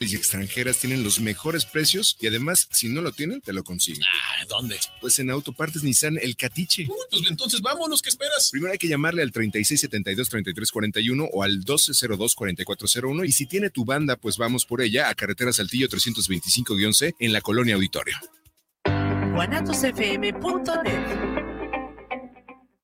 y extranjeras tienen los mejores precios y además, si no lo tienen, te lo consiguen. Ah, ¿dónde? Pues en Autopartes Nissan El Catiche. Uh, pues entonces vámonos, ¿qué esperas? Primero hay que llamarle al 3672-3341 o al 1202-4401 y si tiene tu banda, pues vamos por ella a Carretera Saltillo 325-C en la Colonia Auditorio.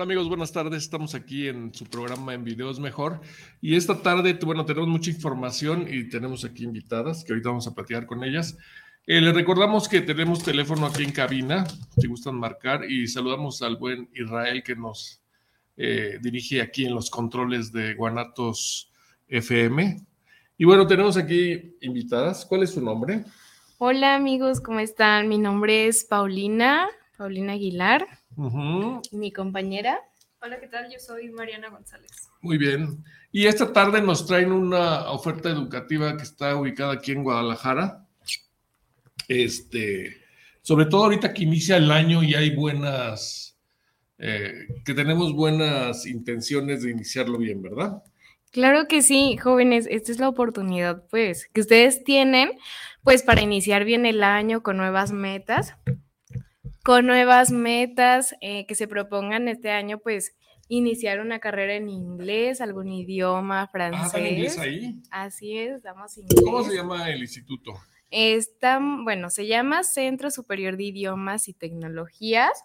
Hola amigos, buenas tardes. Estamos aquí en su programa en Videos Mejor. Y esta tarde, bueno, tenemos mucha información y tenemos aquí invitadas que ahorita vamos a platicar con ellas. Eh, les recordamos que tenemos teléfono aquí en cabina, si gustan marcar, y saludamos al buen Israel que nos eh, dirige aquí en los controles de Guanatos FM. Y bueno, tenemos aquí invitadas. ¿Cuál es su nombre? Hola amigos, ¿cómo están? Mi nombre es Paulina, Paulina Aguilar. Mi compañera. Hola, ¿qué tal? Yo soy Mariana González. Muy bien. Y esta tarde nos traen una oferta educativa que está ubicada aquí en Guadalajara. Este, sobre todo ahorita que inicia el año y hay buenas, eh, que tenemos buenas intenciones de iniciarlo bien, ¿verdad? Claro que sí, jóvenes, esta es la oportunidad, pues, que ustedes tienen, pues, para iniciar bien el año con nuevas metas, con nuevas metas eh, que se propongan este año, pues iniciar una carrera en inglés, algún idioma, francés. Ah, inglés ahí? Así es, damos inglés. ¿Cómo se llama el instituto? Está, bueno, se llama Centro Superior de Idiomas y Tecnologías,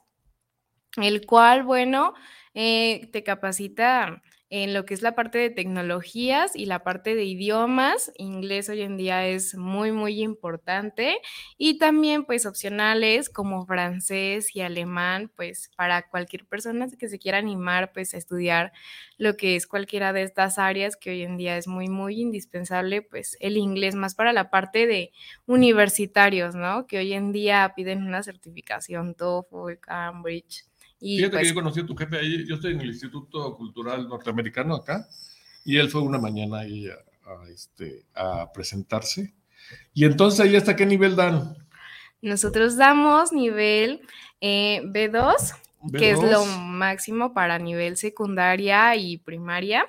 el cual, bueno, eh, te capacita en lo que es la parte de tecnologías y la parte de idiomas. Inglés hoy en día es muy, muy importante. Y también, pues, opcionales como francés y alemán, pues, para cualquier persona que se quiera animar, pues, a estudiar lo que es cualquiera de estas áreas que hoy en día es muy, muy indispensable, pues, el inglés más para la parte de universitarios, ¿no? Que hoy en día piden una certificación TOEFL, Cambridge Fíjate que pues yo conocí a tu jefe ahí, yo estoy en el Instituto Cultural Norteamericano acá, y él fue una mañana ahí a, este, a presentarse. Y entonces ahí hasta qué nivel dan? Nosotros damos nivel eh, B2, que es lo máximo para nivel secundaria y primaria.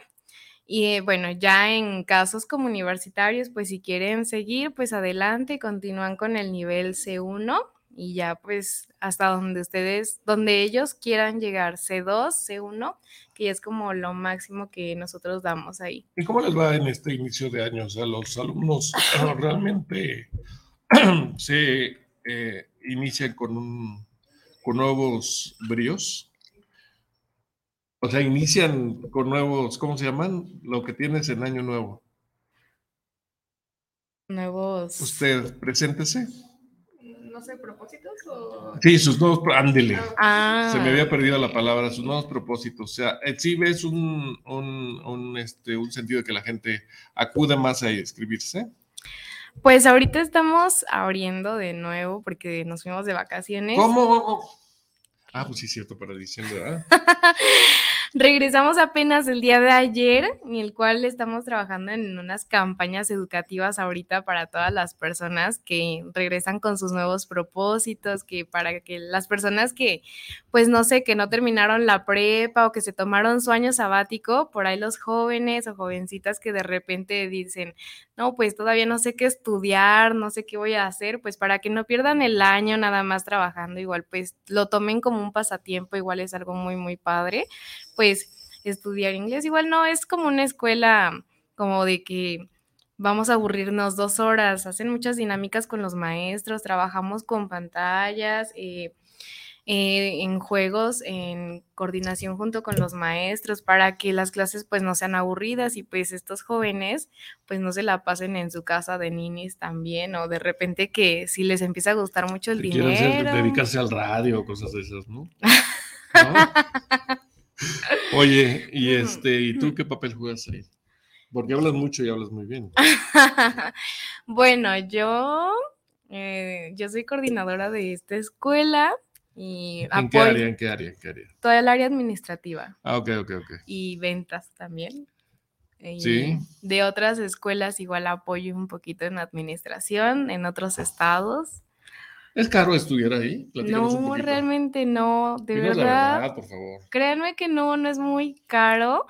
Y eh, bueno, ya en casos como universitarios, pues si quieren seguir, pues adelante, continúan con el nivel C1 y ya pues hasta donde ustedes, donde ellos quieran llegar, C2, C1, que es como lo máximo que nosotros damos ahí. ¿Y cómo les va en este inicio de año? O sea, los alumnos realmente se eh, inician con, un, con nuevos bríos. O sea, inician con nuevos, ¿cómo se llaman? Lo que tienes en año nuevo. Nuevos. Usted, preséntese no sé, propósitos o... Sí, sus nuevos, ándele. Ah. Se me había perdido la palabra, sus nuevos propósitos. O sea, eh, sí ves un, un, este, un sentido de que la gente acude más a inscribirse. Pues ahorita estamos abriendo de nuevo porque nos fuimos de vacaciones. ¿Cómo? Ah, pues sí, cierto, para diciembre, ¿verdad? Regresamos apenas el día de ayer, en el cual estamos trabajando en unas campañas educativas ahorita para todas las personas que regresan con sus nuevos propósitos, que para que las personas que, pues no sé, que no terminaron la prepa o que se tomaron su año sabático, por ahí los jóvenes o jovencitas que de repente dicen, no, pues todavía no sé qué estudiar, no sé qué voy a hacer, pues para que no pierdan el año nada más trabajando, igual pues lo tomen como un pasatiempo, igual es algo muy, muy padre, pues estudiar inglés, igual no es como una escuela como de que vamos a aburrirnos dos horas, hacen muchas dinámicas con los maestros, trabajamos con pantallas, eh, eh, en juegos, en coordinación junto con los maestros, para que las clases pues no sean aburridas y pues estos jóvenes pues no se la pasen en su casa de ninis también, o de repente que si les empieza a gustar mucho el Que quieran ser- dinero. dedicarse al radio, cosas de esas, ¿no? ¿No? Oye, y este, ¿y tú qué papel juegas ahí? Porque hablas mucho y hablas muy bien. bueno, yo, eh, yo soy coordinadora de esta escuela y ¿En qué área? ¿En qué área? ¿En qué área? toda el área administrativa Ah, ok, ok, ok. y ventas también. Y Sí. De otras escuelas igual apoyo un poquito en administración, en otros estados. ¿Es caro estudiar ahí? Platícanos No, realmente no, de Dinos la verdad. verdad, por favor. Créanme que no, no es muy caro.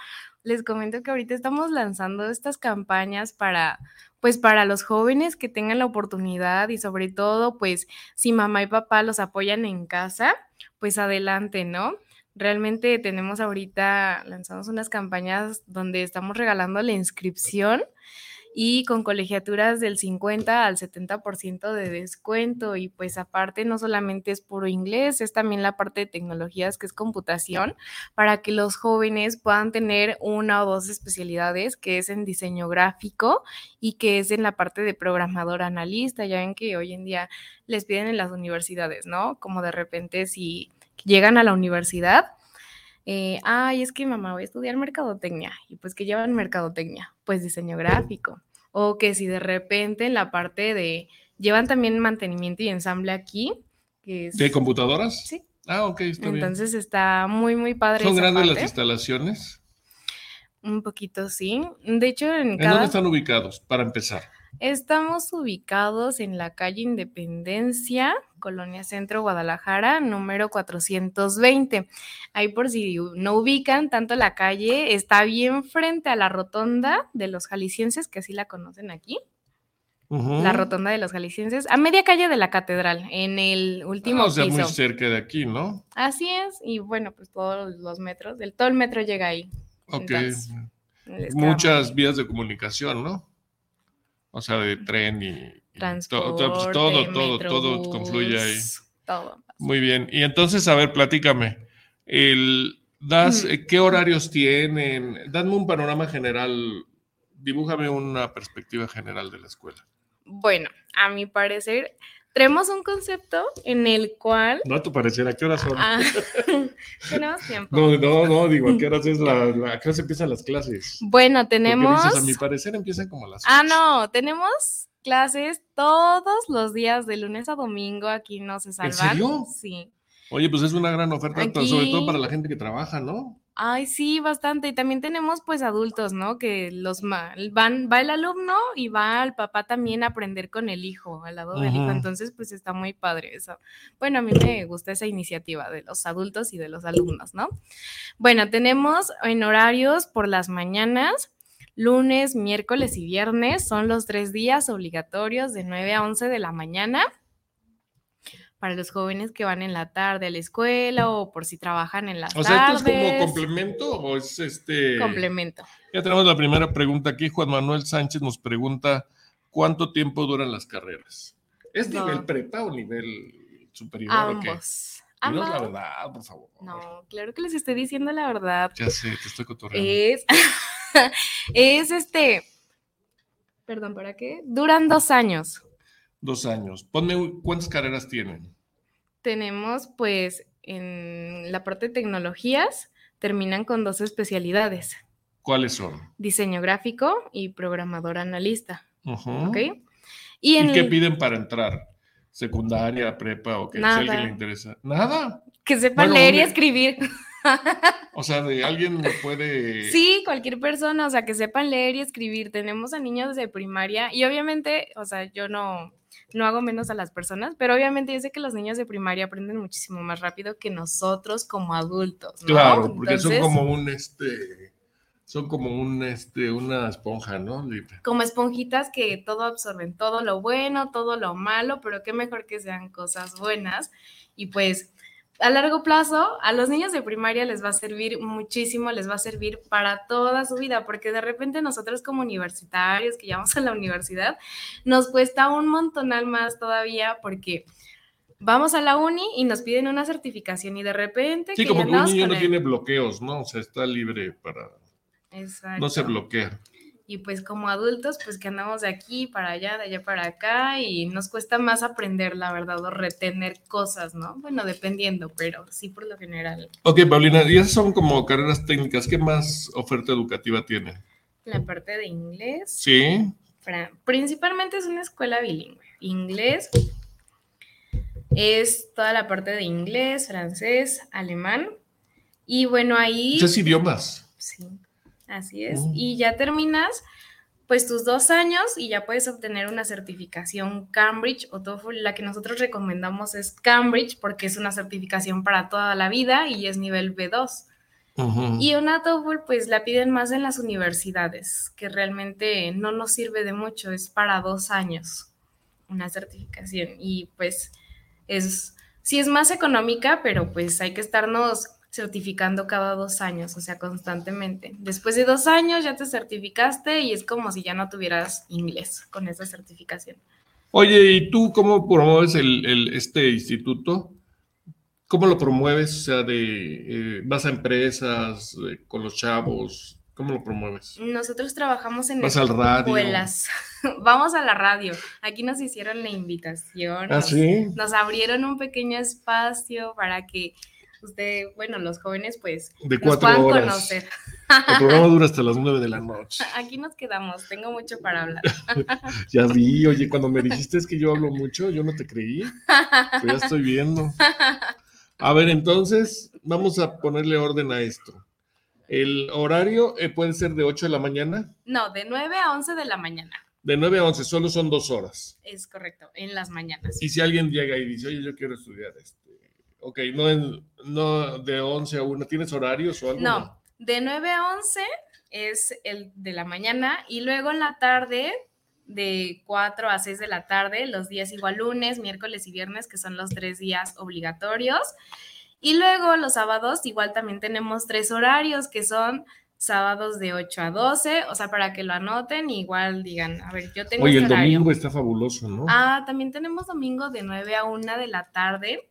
Les comento que ahorita estamos lanzando estas campañas para, pues para los jóvenes que tengan la oportunidad y sobre todo, pues si mamá y papá los apoyan en casa, pues adelante, ¿no? Realmente tenemos ahorita, lanzamos unas campañas donde estamos regalando la inscripción y con colegiaturas del 50 al 70% de descuento y pues aparte no solamente es puro inglés, es también la parte de tecnologías que es computación para que los jóvenes puedan tener una o dos especialidades que es en diseño gráfico y que es en la parte de programador analista. Ya ven que hoy en día les piden en las universidades, ¿no? Como de repente si llegan a la universidad, eh, ay, es que mamá voy a estudiar mercadotecnia y pues que llevan mercadotecnia, pues diseño gráfico. O que si de repente en la parte de, llevan también mantenimiento y ensamble aquí, que es... ¿De computadoras? Sí. Ah, ok, está Entonces está muy, muy padre. bien. ¿Son esa grandes las instalaciones? Un poquito, sí. De hecho, en ¿En cada... dónde están ubicados? Para empezar. Estamos ubicados en la calle Independencia, Colonia Centro, Guadalajara, número 420. Ahí por si no ubican tanto la calle, está bien frente a la rotonda de los jaliscienses, que así la conocen aquí. La rotonda de los jaliscienses, a media calle de la catedral, en el último Ah, o sea, piso. muy cerca de aquí, ¿no? Así es, y bueno, pues todos los metros, del todo el metro llega ahí. Ok. Entonces, Muchas vías de comunicación, ¿no? O sea, de tren y... y to- transporte, to- pues, todo, todo, todo confluye ahí. Todo. Muy bien. Y entonces, a ver, platícame. El, das, Ujú. eh, ¿Qué horarios tienen? Dame un panorama general. Dibújame una perspectiva general de la escuela. Bueno, a mi parecer, tenemos un concepto en el cual No a tu parecer, ¿a qué horas son? ah, tenemos tiempo. No, no, no, digo, ¿a qué horas es la, la- a qué horas empiezan las clases? Bueno, tenemos. dices, a mi parecer empiezan como las Ah, no, tenemos clases todos los días, de lunes a domingo, aquí no se salvan. serio? Sí. Oye, pues es una gran oferta, Aquí- sobre todo para la gente que trabaja, ¿no? Ay, sí, bastante. Y también tenemos pues adultos, ¿no? Que los van, va el alumno y va el papá también a aprender con el hijo, al lado del hijo. Entonces, pues está muy padre eso. Bueno, a mí me gusta esa iniciativa de los adultos y de los alumnos, ¿no? Bueno, tenemos en horarios por las mañanas, lunes, miércoles y viernes. Son los tres días obligatorios de 9 a 11 de la mañana para los jóvenes que van en la tarde a la escuela o por si trabajan en las O sea, ¿esto es como complemento o es este...? Complemento. Ya tenemos la primera pregunta aquí. Juan Manuel Sánchez nos pregunta, ¿cuánto tiempo duran las carreras? ¿Es No. nivel prepa o nivel superior o qué? Ambos. La Ambos. verdad, por favor. No, claro que les estoy diciendo la verdad. Ya sé, te estoy cotorreando. Es, es este, perdón, ¿para qué? Duran dos años. Dos años. Ponme cuántas carreras tienen. Tenemos, pues, en la parte de tecnologías, terminan con dos especialidades, ¿Cuáles son? diseño gráfico y programador analista, Ujú. ¿ok? ¿Y, Y en qué el- piden para entrar? ¿Secundaria, prepa o qué? Si alguien Nada. le interesa. ¿Nada? que sepan bueno, leer y escribir. O sea, de alguien puede... Sí, cualquier persona, o sea, que sepan leer y escribir. Tenemos a niños de primaria y obviamente, o sea, yo no, no hago menos a las personas, pero obviamente yo sé que los niños de primaria aprenden muchísimo más rápido que nosotros como adultos. ¿no? Claro, porque son como un, este... Son como un, este, una esponja, ¿no? Como esponjitas que todo absorben, todo lo bueno, todo lo malo, pero qué mejor que sean cosas buenas. Y pues a largo plazo, a los niños de primaria les va a servir muchísimo, les va a servir para toda su vida, porque de repente nosotros como universitarios que ya vamos a la universidad, nos cuesta un montonal más todavía porque vamos a la uni y nos piden una certificación y de repente... Sí, que como que un niño no tiene bloqueos, ¿no? O sea, está libre para... Exacto. No se bloquea. Y pues como adultos, pues que andamos de aquí para allá, de allá para acá y nos cuesta más aprender, la verdad, o retener cosas, ¿no? Bueno, dependiendo, pero sí por lo general. Ok, Paulina, y esas son como carreras técnicas. ¿Qué más oferta educativa tiene? La parte de inglés, Sí. principalmente es una escuela bilingüe. Inglés es toda la parte de inglés, francés, alemán. Y bueno, ahí... Muchos idiomas. Sí, así es. Mm. Y ya terminas pues tus dos años y ya puedes obtener una certificación Cambridge o TOEFL. La que nosotros recomendamos es Cambridge porque es una certificación para toda la vida y es nivel B2. Ujú. Y una TOEFL pues la piden más en las universidades, que realmente no nos sirve de mucho, es para dos años una certificación y pues es, sí es más económica, pero pues hay que estarnos certificando cada dos años, o sea, constantemente. Después de dos años ya te certificaste y es como si ya no tuvieras inglés con esa certificación. Oye, ¿y tú cómo promueves el, el- este instituto? ¿Cómo lo promueves? O sea, de, eh, vas a empresas, eh, con los chavos, ¿cómo lo promueves? Nosotros trabajamos en Vas al radio. escuelas. Vamos a la radio. Aquí nos hicieron la invitación. ¿Ah, nos- sí? nos abrieron un pequeño espacio para que usted, bueno, los jóvenes, pues, De nos cuatro puedan horas. conocer. El programa dura hasta las nueve de la noche. Aquí nos quedamos, tengo mucho para hablar. Ya vi, oye, cuando me dijiste es que yo hablo mucho, yo no te creí. Pero ya estoy viendo. A ver, entonces, vamos a ponerle orden a esto. El horario eh, puede ser de 8 de la mañana, No, de 9 a 11 de la mañana, de 9 a 11, solo son dos horas. es correcto, en las mañanas. Y si alguien llega y dice, oye, yo quiero estudiar este. Ok, no, en- no de 11 a 1, ¿tienes horarios o algo? No, de 9 a 11 es el de la mañana y luego en la tarde de 4 a 6 de la tarde, los días igual lunes, miércoles y viernes, que son los tres días obligatorios. Y luego los sábados igual también tenemos tres horarios que son sábados de 8 a 12, o sea, para que lo anoten, igual digan, a ver, yo tengo Oye, este el horario. domingo está fabuloso, ¿no? Ah, también tenemos domingo de 9 a 1 de la tarde.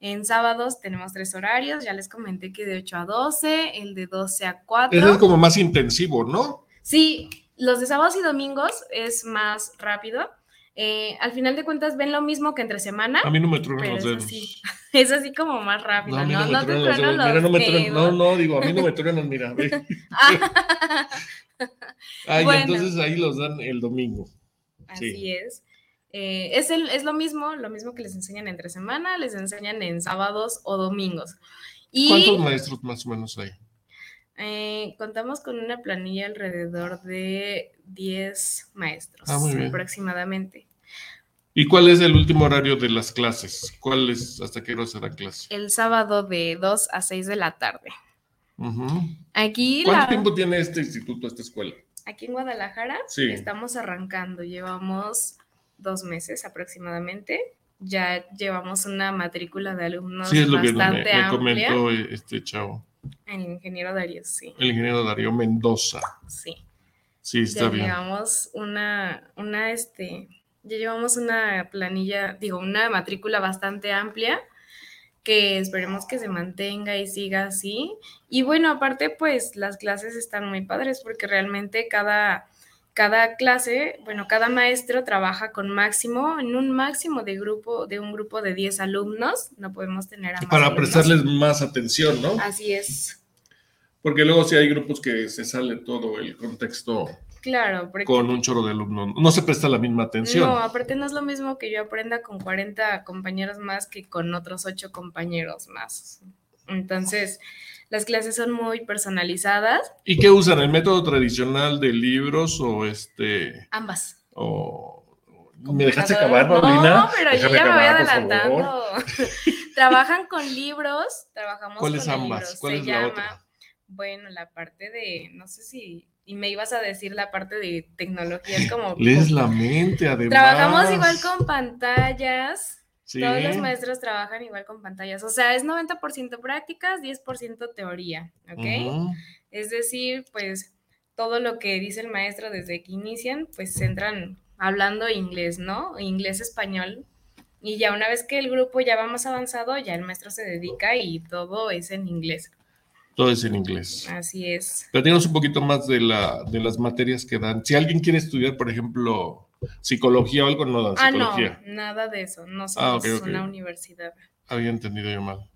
En sábados tenemos tres horarios, ya les comenté que de 8 a 12, el de 12 a 4. Ese es como más intensivo, ¿no? Sí, los de sábados y domingos es más rápido. Eh, al final de cuentas ven lo mismo que entre semana, A mí no me truenan los dedos. así, es así como más rápido, No, ¿no? no, te truenan los dedos. Mira, no me truenan. No, digo, a mí no me truenan, mira. ve. Ay, Bueno. entonces ahí los dan el domingo. Así Sí. es. Eh, es, el- es lo mismo, lo mismo que les enseñan entre semana, les enseñan en sábados o domingos. Y ¿Cuántos maestros más o menos hay? Eh, contamos con una planilla alrededor de 10 maestros Ah, aproximadamente. ¿Y cuál es el último horario de las clases? ¿Cuál es, hasta qué hora será clase? El sábado de 2 a 6 de la tarde. Aquí, ¿Cuánto la- tiempo tiene este instituto, esta escuela? aquí en Guadalajara Sí. estamos arrancando, llevamos dos meses aproximadamente. Ya llevamos una matrícula de alumnos Sí, es lo que me, bastante me amplia. comentó este chavo, El ingeniero Darío, sí, el ingeniero Darío Mendoza. sí. Sí, está ya bien. llevamos una, una, este, ya llevamos una planilla, digo, una matrícula bastante amplia que esperemos que se mantenga y siga así. Y bueno, aparte, pues las clases están muy padres porque realmente cada, cada clase, bueno, cada maestro trabaja con máximo, en un máximo de grupo, de un grupo de 10 alumnos, no podemos tener a más Para alumnos. prestarles más atención, ¿no? Así es, Porque luego sí hay grupos que se sale todo el contexto claro, porque con un chorro de alumnos. No se presta la misma atención. No, aparte no es lo mismo que yo aprenda con 40 compañeros más que con otros 8 compañeros más. Entonces, las clases son muy personalizadas, ¿Y qué usan? ¿El método tradicional de libros o este ambas. o me dejaste acabar, No, Paulina? pero yo ya me voy adelantando. Trabajan con libros, trabajamos ¿Cuáles con ambas? libros. ¿Cuál Se es la llama, otra? bueno, la parte de, no sé si, y me ibas a decir la parte de tecnología, es como... Lees la mente, además. Trabajamos igual con pantallas, Sí. Todos los maestros trabajan igual con pantallas, o sea, es 90% prácticas, 10% teoría, ¿ok? Ujú. Es decir, pues todo lo que dice el maestro desde que inician, pues se entran hablando inglés, ¿no? Inglés-español. Y ya una vez que el grupo ya va más avanzado, ya el maestro se dedica y todo es en inglés. Todo es en inglés. Así es. Platícanos un poquito más de, la, de las materias que dan. Si alguien quiere estudiar, por ejemplo, psicología o algo, no dan Ah, no, psicología. nada de eso. No Ah, somos ok. una universidad. Había entendido yo mal.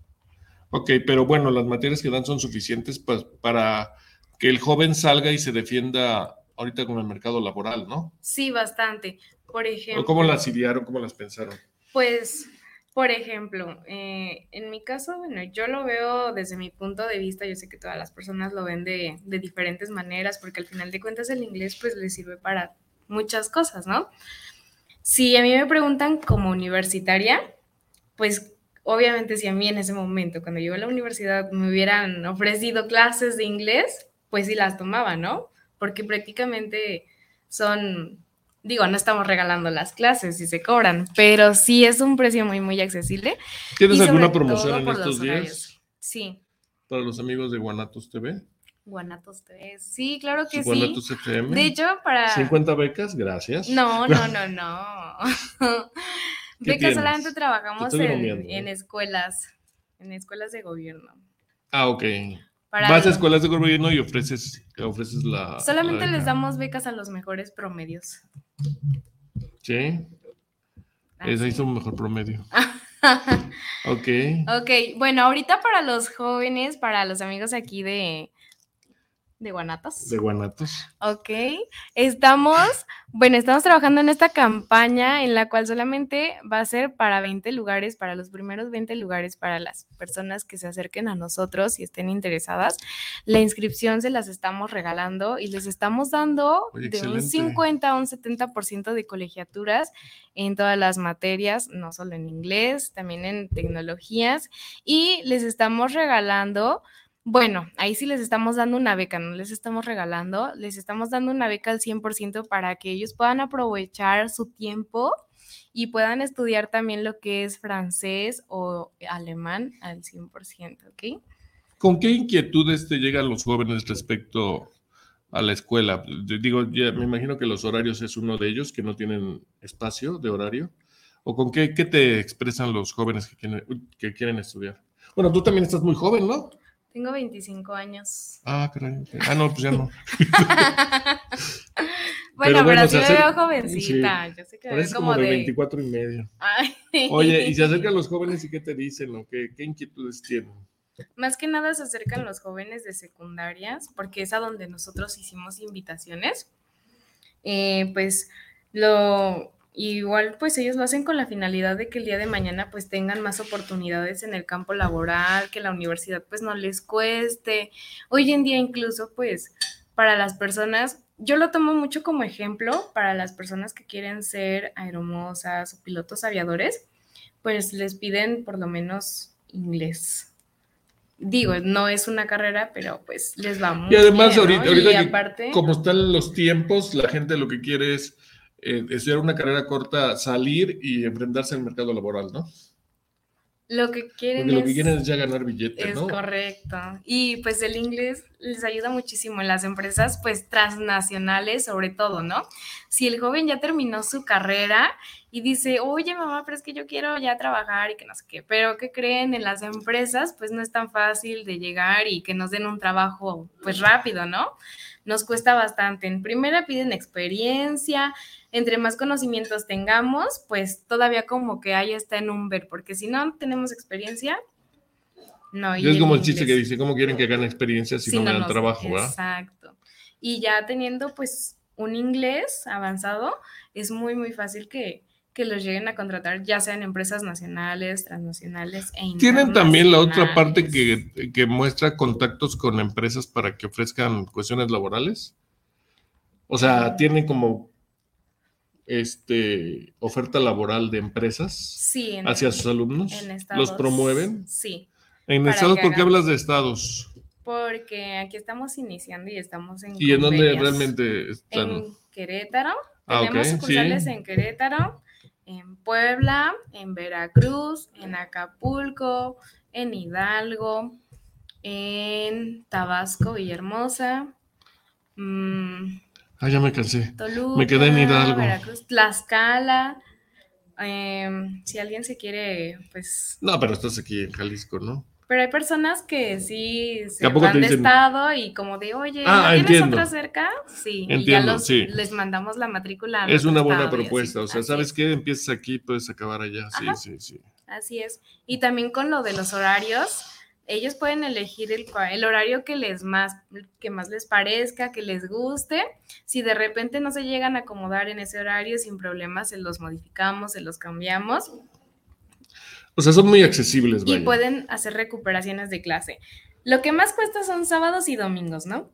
Ok, pero bueno, las materias que dan son suficientes pues, para que el joven salga y se defienda ahorita con el mercado laboral, ¿no? Sí, bastante. Por ejemplo. ¿O ¿Cómo las idearon? ¿Cómo las pensaron? Pues, por ejemplo, eh, en mi caso, bueno, yo lo veo desde mi punto de vista, yo sé que todas las personas lo ven de, de diferentes maneras, porque al final de cuentas el inglés pues les sirve para muchas cosas, ¿no? Si a mí me preguntan como universitaria, pues obviamente si a mí en ese momento, cuando yo a la universidad, me hubieran ofrecido clases de inglés, pues sí las tomaba, ¿no? Porque prácticamente son, digo, no estamos regalando las clases y se cobran, pero sí es un precio muy, muy accesible. ¿Tienes alguna promoción en estos días horarios. Sí, para los amigos de Guanatos TV? Guanatos TV. Sí, claro que sí. Guanatos FM. De hecho, para... 50 becas, gracias. No, no, no, no. ¿Qué Becas tienes? solamente Te trabajamos en, bromeando, ¿eh? en escuelas, en escuelas de gobierno. Ah, ok. Para Vas a escuelas de gobierno y ofreces, ofreces la... Solamente la les damos becas a los mejores promedios. Sí, ese Así. hizo un mejor promedio. Ok. Ok, bueno, ahorita para los jóvenes, para los amigos aquí de, de Guanatos. De Guanatos. Ok, estamos, bueno, estamos trabajando en esta campaña en la cual solamente va a ser para 20 lugares, para los primeros 20 lugares, para las personas que se acerquen a nosotros y estén interesadas. La inscripción se las estamos regalando y les estamos dando Oye, de un excelente. 50 a un 70% de colegiaturas en todas las materias, no solo en inglés, también en tecnologías y les estamos regalando bueno, ahí sí les estamos dando una beca, no les estamos regalando, les estamos dando una beca al 100% para que ellos puedan aprovechar su tiempo y puedan estudiar también lo que es francés o alemán al 100%, ¿ok? ¿Con qué inquietudes te llegan los jóvenes respecto a la escuela? Digo, ya me imagino que los horarios es uno de ellos, que no tienen espacio de horario. ¿O con qué, qué te expresan los jóvenes que quieren, que quieren estudiar? Bueno, tú también estás muy joven, ¿no? Tengo 25 años. Ah, caray. Ah, no, pues ya no. Bueno, bueno, pero, sí me veo jovencita. Yo sé que Parece como de 24 y medio. Ay. Oye, y se acercan los jóvenes y qué te dicen o qué, qué inquietudes tienen. Más que nada se acercan los jóvenes de secundarias, porque es a donde nosotros hicimos invitaciones. Eh, pues lo igual pues ellos lo hacen con la finalidad de que el día de mañana pues tengan más oportunidades en el campo laboral, que la universidad pues no les cueste. Hoy en día incluso pues para las personas, yo lo tomo mucho como ejemplo para las personas que quieren ser aeromosas o pilotos aviadores, pues les piden por lo menos inglés. Digo, no es una carrera, pero pues les va muy Y además, bien, ¿no? ahorita, ahorita Y que aparte, como están los tiempos, la gente lo que quiere es eh, estudiar una carrera corta, salir y enfrentarse al mercado laboral, ¿no? lo que quieren Porque lo que es, quieren es ya ganar billete, es ¿no? correcto. Y pues el inglés les ayuda muchísimo en las empresas, pues transnacionales sobre todo, ¿no? Si el joven ya terminó su carrera y dice, oye mamá, pero es que yo quiero ya trabajar y que no sé qué, pero ¿qué creen en las empresas? Pues no es tan fácil de llegar y que nos den un trabajo pues rápido, ¿no? Nos cuesta bastante. En primera piden experiencia, entre más conocimientos tengamos, pues todavía como que ahí está en un ver, porque si no tenemos experiencia, no. Y es como el chiste que dice, ¿cómo quieren que gane experiencia si, si no me dan nos- trabajo, verdad? Exacto. Y ya teniendo pues un inglés avanzado, es muy, muy fácil que, que los lleguen a contratar, ya sean empresas nacionales, transnacionales e Tienen también la otra parte que, que muestra contactos con empresas para que ofrezcan cuestiones laborales. O sea, tienen como este oferta laboral de empresas Sí, en, hacia sus alumnos. en ¿Los promueven? Sí, En estados, ¿por qué hablas de estados? porque aquí estamos iniciando y estamos en ¿Y en dónde realmente están? En Querétaro. Ah, Tenemos sucursales sí. en Querétaro, en Puebla, en Veracruz, en Acapulco, en Hidalgo, en Tabasco, Villahermosa, mm, Ah, ya me cansé. Toluca, Me quedé en Hidalgo. Veracruz, Tlaxcala, em, si alguien se quiere, pues... No, pero estás aquí en Jalisco, ¿no? Pero hay personas que sí se ¿A poco van de dicen? estado y como de, oye, ¿no Ah, ¿tienes entiendo. otra cerca? Sí, y ya Entiendo, los, sí. les mandamos la matrícula. Es una buena así. propuesta. O sea, ¿sabes es. qué? Empiezas aquí, puedes acabar allá. Sí, sí, sí. Así es. Y también con lo de los horarios, ellos pueden elegir el, horario que les más, que más les parezca, que les guste. Si de repente no se llegan a acomodar en ese horario, sin problemas, se los modificamos, se los cambiamos O sea, son muy accesibles, y vaya. pueden hacer recuperaciones de clase. Lo que más cuesta son sábados y domingos, ¿no?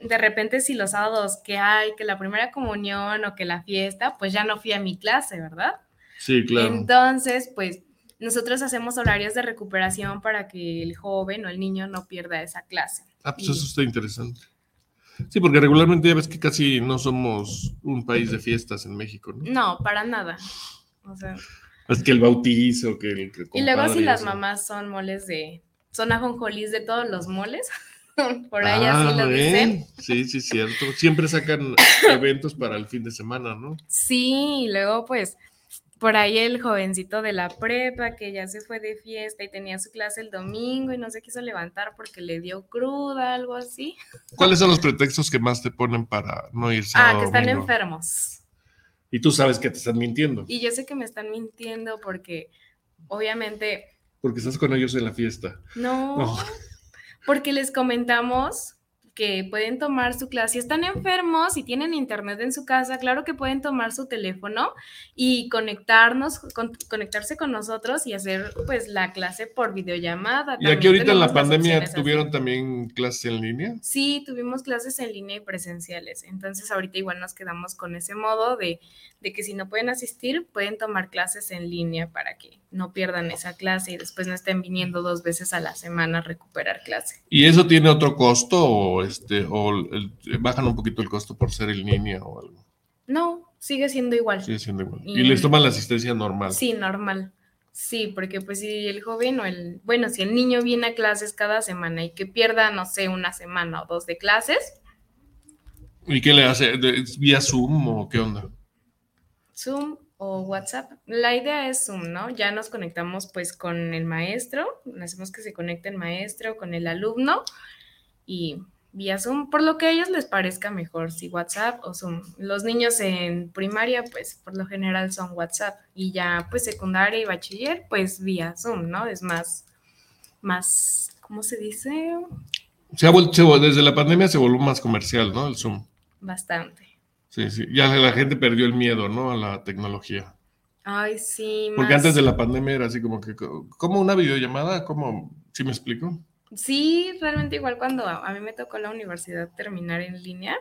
De repente si los sábados que hay, que la primera comunión o que la fiesta, pues ya no fui a mi clase, ¿verdad? Sí, claro. Entonces, pues nosotros hacemos horarios de recuperación para que el joven o el niño no pierda esa clase. Ah, pues eso está interesante. Sí, porque regularmente ya ves que casi no somos un país de fiestas en México, ¿no? No, para nada. O sea, Es que el bautizo, que el que y luego si las mamás son moles de, son ajonjolís de todos los moles, por ahí Ah, así lo dicen. Sí, sí, cierto. Siempre sacan eventos para el fin de semana, ¿no? Sí, y luego pues por ahí el jovencito de la prepa que ya se fue de fiesta y tenía su clase el domingo y no se quiso levantar porque le dio cruda, algo así. ¿Cuáles son los pretextos que más te ponen para no ir Ah, que están domingo? enfermos. Y tú sabes que te están mintiendo, Y yo sé que me están mintiendo porque obviamente porque estás con ellos en la fiesta. no, No. porque les comentamos que pueden tomar su clase. Si están enfermos y tienen internet en su casa, claro que pueden tomar su teléfono y conectarnos, con- conectarse con nosotros y hacer pues la clase por videollamada. ¿Y aquí También ahorita en la pandemia así. tuvieron también clases en línea? Sí, tuvimos clases en línea y presenciales. Entonces ahorita igual nos quedamos con ese modo de, de que si no pueden asistir, pueden tomar clases en línea para que no pierdan esa clase y después no estén viniendo dos veces a la semana a recuperar clase. ¿Y eso tiene otro costo o, este, o el- bajan un poquito el costo por ser en línea o algo? No, sigue siendo igual. Sigue siendo igual. Y- Y les toman la asistencia normal. Sí, normal. Sí, porque pues si el joven o el, bueno, si el niño viene a clases cada semana y que pierda, no sé, una semana o dos de clases, ¿Y qué le hace? ¿De- ¿Vía Zoom o qué onda? Zoom o WhatsApp. La idea es Zoom, ¿no? Ya nos conectamos pues con el maestro, hacemos que se conecte el maestro con el alumno y vía Zoom, por lo que a ellos les parezca mejor, si WhatsApp o Zoom. Los niños en primaria pues por lo general son WhatsApp y ya pues secundaria y bachiller pues vía Zoom, ¿no? Es más, más, ¿cómo se dice? Se ha vuelto, desde la pandemia se volvió más comercial, ¿no? El Zoom. Bastante. Sí, sí. Ya la gente perdió el miedo, ¿no? A la tecnología. Ay, sí. Porque más- antes de la pandemia era así como que, ¿cómo una videollamada? ¿Cómo? ¿Sí me explico? Sí, realmente igual cuando a, a mí me tocó la universidad terminar en línea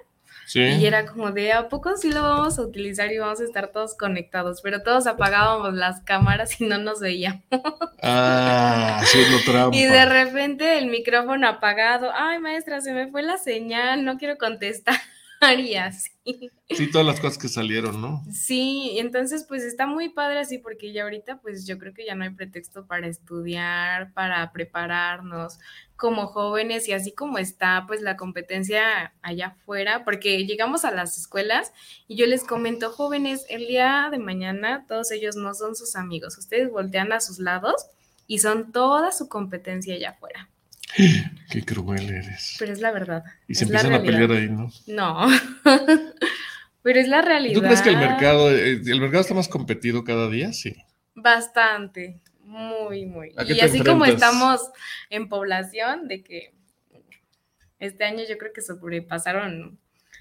Sí. y era como de a poco sí lo vamos a utilizar y vamos a estar todos conectados, pero todos apagábamos las cámaras y no nos veíamos. Ah. Y de repente el micrófono apagado, ay maestra, se me fue la señal, no quiero contestar y así. Sí, todas las cosas que salieron, ¿no? Sí, entonces pues está muy padre así porque ya ahorita pues yo creo que ya no hay pretexto para estudiar, para prepararnos como jóvenes y así como está pues la competencia allá afuera, porque llegamos a las escuelas y yo les comento, jóvenes, el día de mañana todos ellos no son sus amigos, ustedes voltean a sus lados y son toda su competencia allá afuera, Qué cruel eres. pero es la verdad. Y se es empiezan a pelear ahí, ¿no? No, pero es la realidad. ¿Tú crees que el mercado, eh, el mercado está más competido cada día? Sí. Bastante, muy, muy. ¿A qué Y te así como estamos en población, de que este año yo creo que sobrepasaron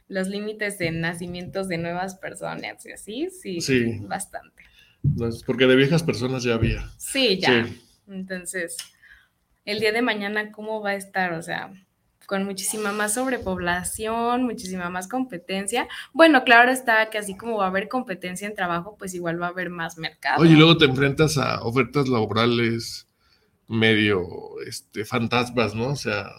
los límites de nacimientos de nuevas personas y así, sí, Sí. bastante. No, es porque de viejas personas ya había. Sí, ya. Sí. Entonces, el día de mañana, ¿cómo va a estar? O sea, con muchísima más sobrepoblación, muchísima más competencia. Bueno, claro está que así como va a haber competencia en trabajo, pues igual va a haber más mercado. Oye, y luego te enfrentas a ofertas laborales medio este, fantasmas, ¿no? O sea,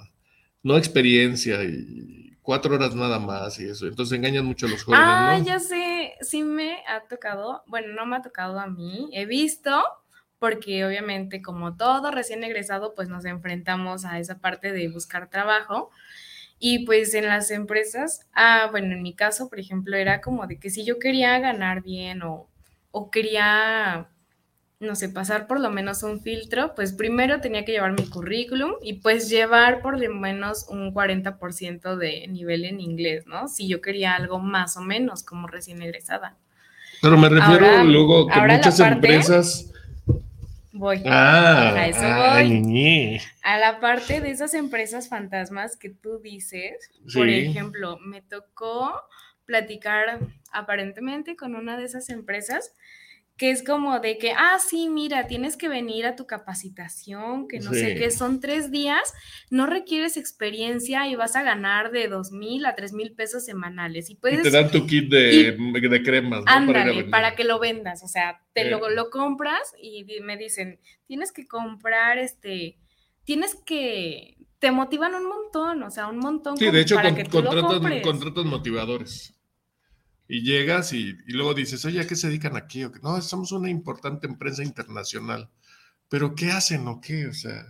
no experiencia y cuatro horas nada más y eso. Entonces engañan mucho a los jóvenes, Ah, ¿no? ya sé, sí me ha tocado, bueno, no me ha tocado a mí, he visto, porque obviamente como todo recién egresado, pues nos enfrentamos a esa parte de buscar trabajo. Y pues en las empresas, ah, bueno, en mi caso, por ejemplo, era como de que si yo quería ganar bien o, o quería, no sé, pasar por lo menos un filtro, pues primero tenía que llevar mi currículum y pues llevar por lo menos un 40% de nivel en inglés, ¿no? Si yo quería algo más o menos como recién egresada. Pero me refiero Ahora- luego que muchas parte- empresas. Voy. Ah, A eso ay, voy. A la parte de esas empresas fantasmas que tú dices, por Sí. ejemplo, me tocó platicar aparentemente con una de esas empresas que es como de que, ah, sí, mira, tienes que venir a tu capacitación, que no sé qué, son tres días, no requieres experiencia y vas a ganar de dos mil a tres mil pesos semanales. Y Y puedes te dan tu kit de, de cremas, ¿no? Ándale, para, que lo vendas, o sea, te lo, lo compras y me dicen, tienes que comprar este, tienes que, te motivan un montón, o sea, un montón Sí, de hecho, para con- que tú lo compres. contratan motivadores. Y llegas y, y luego dices, oye, ¿a qué se dedican aquí? O No, somos una importante empresa internacional. ¿Pero qué hacen o qué? O sea,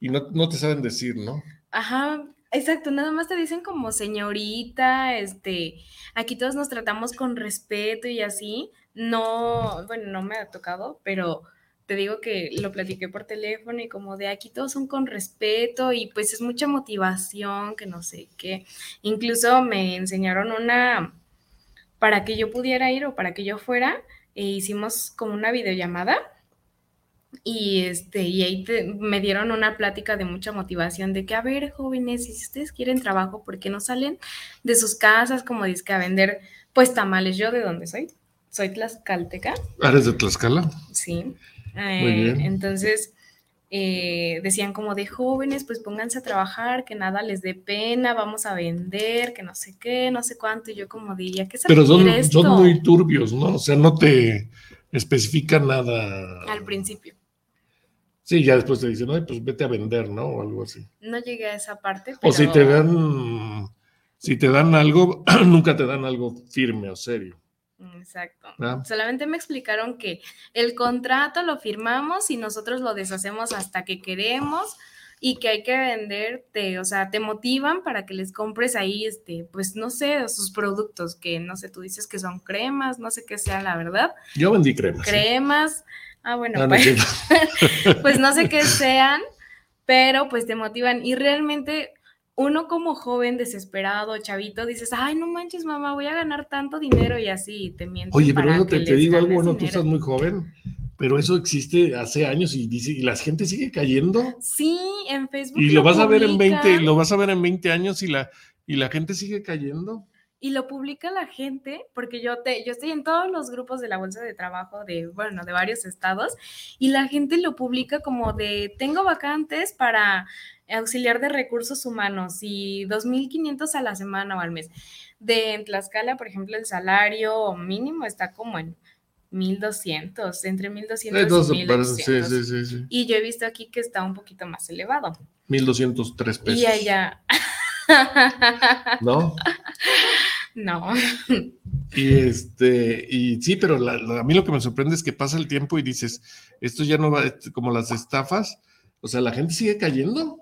y no, no te saben decir, ¿no? Ajá, exacto, nada más te dicen como señorita, este, aquí todos nos tratamos con respeto y así. No, bueno, no me ha tocado, pero te digo que lo platiqué por teléfono y como de aquí todos son con respeto y pues es mucha motivación, que no sé qué. Incluso me enseñaron una, para que yo pudiera ir o para que yo fuera, e hicimos como una videollamada y, este, y ahí te- me dieron una plática de mucha motivación de que, a ver, jóvenes, si ustedes quieren trabajo, ¿por qué no salen de sus casas como dizque a vender, pues, tamales? Yo de dónde soy, soy tlaxcalteca, ¿Eres de Tlaxcala? sí. Muy Eh, bien. Entonces, eh, decían como de jóvenes, pues pónganse a trabajar, que nada les dé pena, vamos a vender, que no sé qué, no sé cuánto, y yo como diría, ¿qué se Pero son, esto? son muy turbios, ¿no? O sea, no te especifican nada. Al principio. Sí, ya después te dicen, no, pues vete a vender, ¿no? O algo así. No llegué a esa parte, O si te dan, si te dan algo, nunca te dan algo firme o serio. Exacto. Solamente me explicaron que el contrato lo firmamos y nosotros lo deshacemos hasta que queremos y que hay que venderte, o sea, te motivan para que les compres ahí, este, pues no sé, sus productos, que no sé, tú dices que son cremas, no sé qué sea la verdad, Yo vendí cremas. cremas, ah, bueno, no es pues, pues no sé qué sean, pero pues te motivan y realmente uno como joven desesperado, chavito, dices, ay, no manches, mamá, voy a ganar tanto dinero y así, te mienten Oye, pero para que te, te digo algo, bueno, tú estás muy joven, pero eso existe hace años y, dice, y la gente sigue cayendo. Sí, en Facebook. Y lo vas a ver en 20, publican, lo vas a ver en 20 años y la, y la gente sigue cayendo. Y lo publica la gente, porque yo, te, yo estoy en todos los grupos de la bolsa de trabajo de, bueno, de varios estados, y la gente lo publica como de, tengo vacantes para auxiliar de recursos humanos y 2.500 a la semana o al mes. De en Tlaxcala, por ejemplo, el salario mínimo está como en 1.200, entre 1.200 Entonces, y parece- sí, 1.800. sí, sí, sí. Y yo he visto aquí que está un poquito más elevado. 1203 pesos. Y allá... ¿No? no. Y este, y sí, pero la- la- a mí lo que me sorprende es que pasa el tiempo y dices, esto ya no va, como las estafas, o sea, la gente sigue cayendo.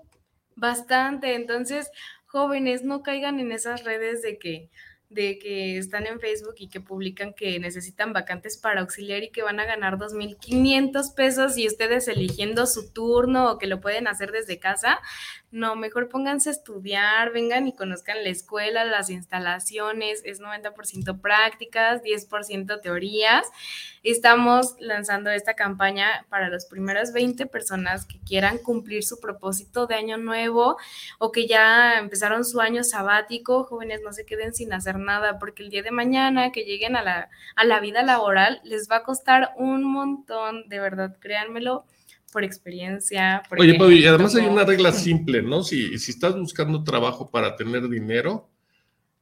Bastante. Entonces, jóvenes, no caigan en esas redes de que, de que están en Facebook y que publican que necesitan vacantes para auxiliar y que van a ganar 2.500 pesos y ustedes eligiendo su turno o que lo pueden hacer desde casa. No, mejor pónganse a estudiar, vengan y conozcan la escuela, las instalaciones, es 90% prácticas, 10% teorías. Estamos lanzando esta campaña para las primeras 20 personas que quieran cumplir su propósito de año nuevo o que ya empezaron su año sabático. Jóvenes, no se queden sin hacer nada porque el día de mañana que lleguen a la, a la vida laboral les va a costar un montón, de verdad, créanmelo por experiencia. porque Oye, Pau, y además hay una regla simple, ¿no? Si, si estás buscando trabajo para tener dinero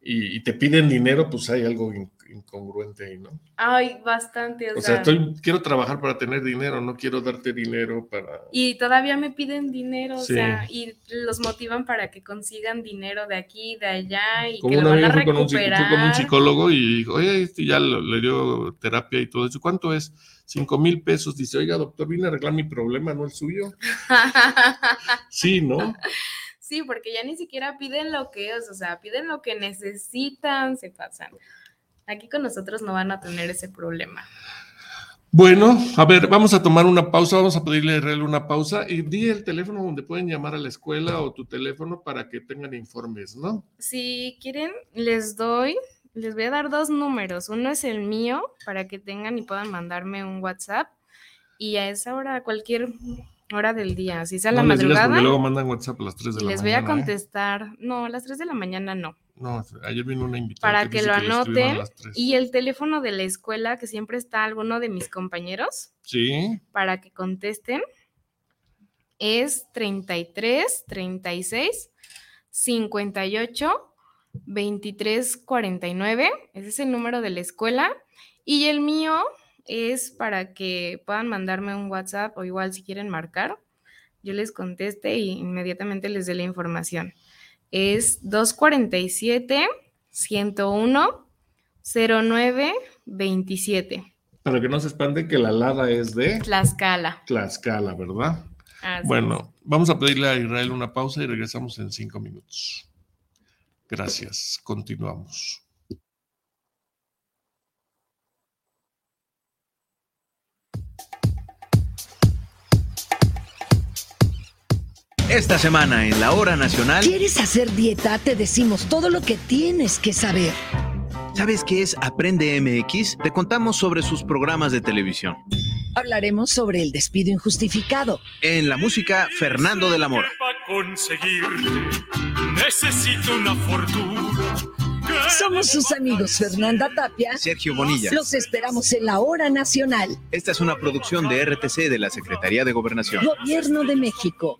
y, y te piden dinero, pues hay algo in- incongruente ahí, ¿no? Ay, bastante. O, O sea, sea, estoy, quiero trabajar para tener dinero, no quiero darte dinero para... Y todavía me piden dinero, Sí. o sea, y los motivan para que consigan dinero de aquí, de allá, y Como que lo van a con un, recuperar. con un psicólogo y dijo, oye, este ya le dio terapia y todo eso. ¿Cuánto es? Cinco mil pesos. Dice, oiga, doctor, vine a arreglar mi problema, no el suyo. Sí, ¿no? Sí, porque ya ni siquiera piden lo que es, o sea, piden lo que necesitan, se pasan. Aquí con nosotros no van a tener ese problema. Bueno, a ver, vamos a tomar una pausa, vamos a pedirle a Israel una pausa y di el teléfono donde pueden llamar a la escuela o tu teléfono para que tengan informes, ¿no? Si quieren, les doy, les voy a dar dos números. Uno es el mío para que tengan y puedan mandarme un WhatsApp y a esa hora, cualquier hora del día, si es a la no les digas madrugada, porque luego mandan WhatsApp a las 3 de la les mañana. voy a ¿eh? contestar. No, a las 3 de la mañana no. No, ayer vino una invitada. Para que dice lo anoten. las 3. Y el teléfono de la escuela, que siempre está alguno de mis compañeros, Sí, para que contesten, es 33 36 58 23 49. Ese es el número de la escuela. Y el mío es para que puedan mandarme un WhatsApp o igual si quieren marcar, yo les conteste y inmediatamente les dé la información. Es 247 101 09 27. para que no se espanten que la lada es de Tlaxcala. Tlaxcala, ¿verdad? Así Bueno, vamos a pedirle a Israel una pausa y regresamos en cinco minutos. Gracias, continuamos. Esta semana en la hora nacional, ¿Quieres hacer dieta? Te decimos todo lo que tienes que saber. ¿sabes qué es Aprende MX? Te contamos sobre sus programas de televisión. Hablaremos sobre el despido injustificado. En la música, Fernando de la Mora. Para conseguirte necesito una fortuna. Somos sus amigos Fernanda Tapia. Sergio Bonilla. Los esperamos en la hora nacional. Esta es una producción de RTC de la Secretaría de Gobernación. Gobierno de México.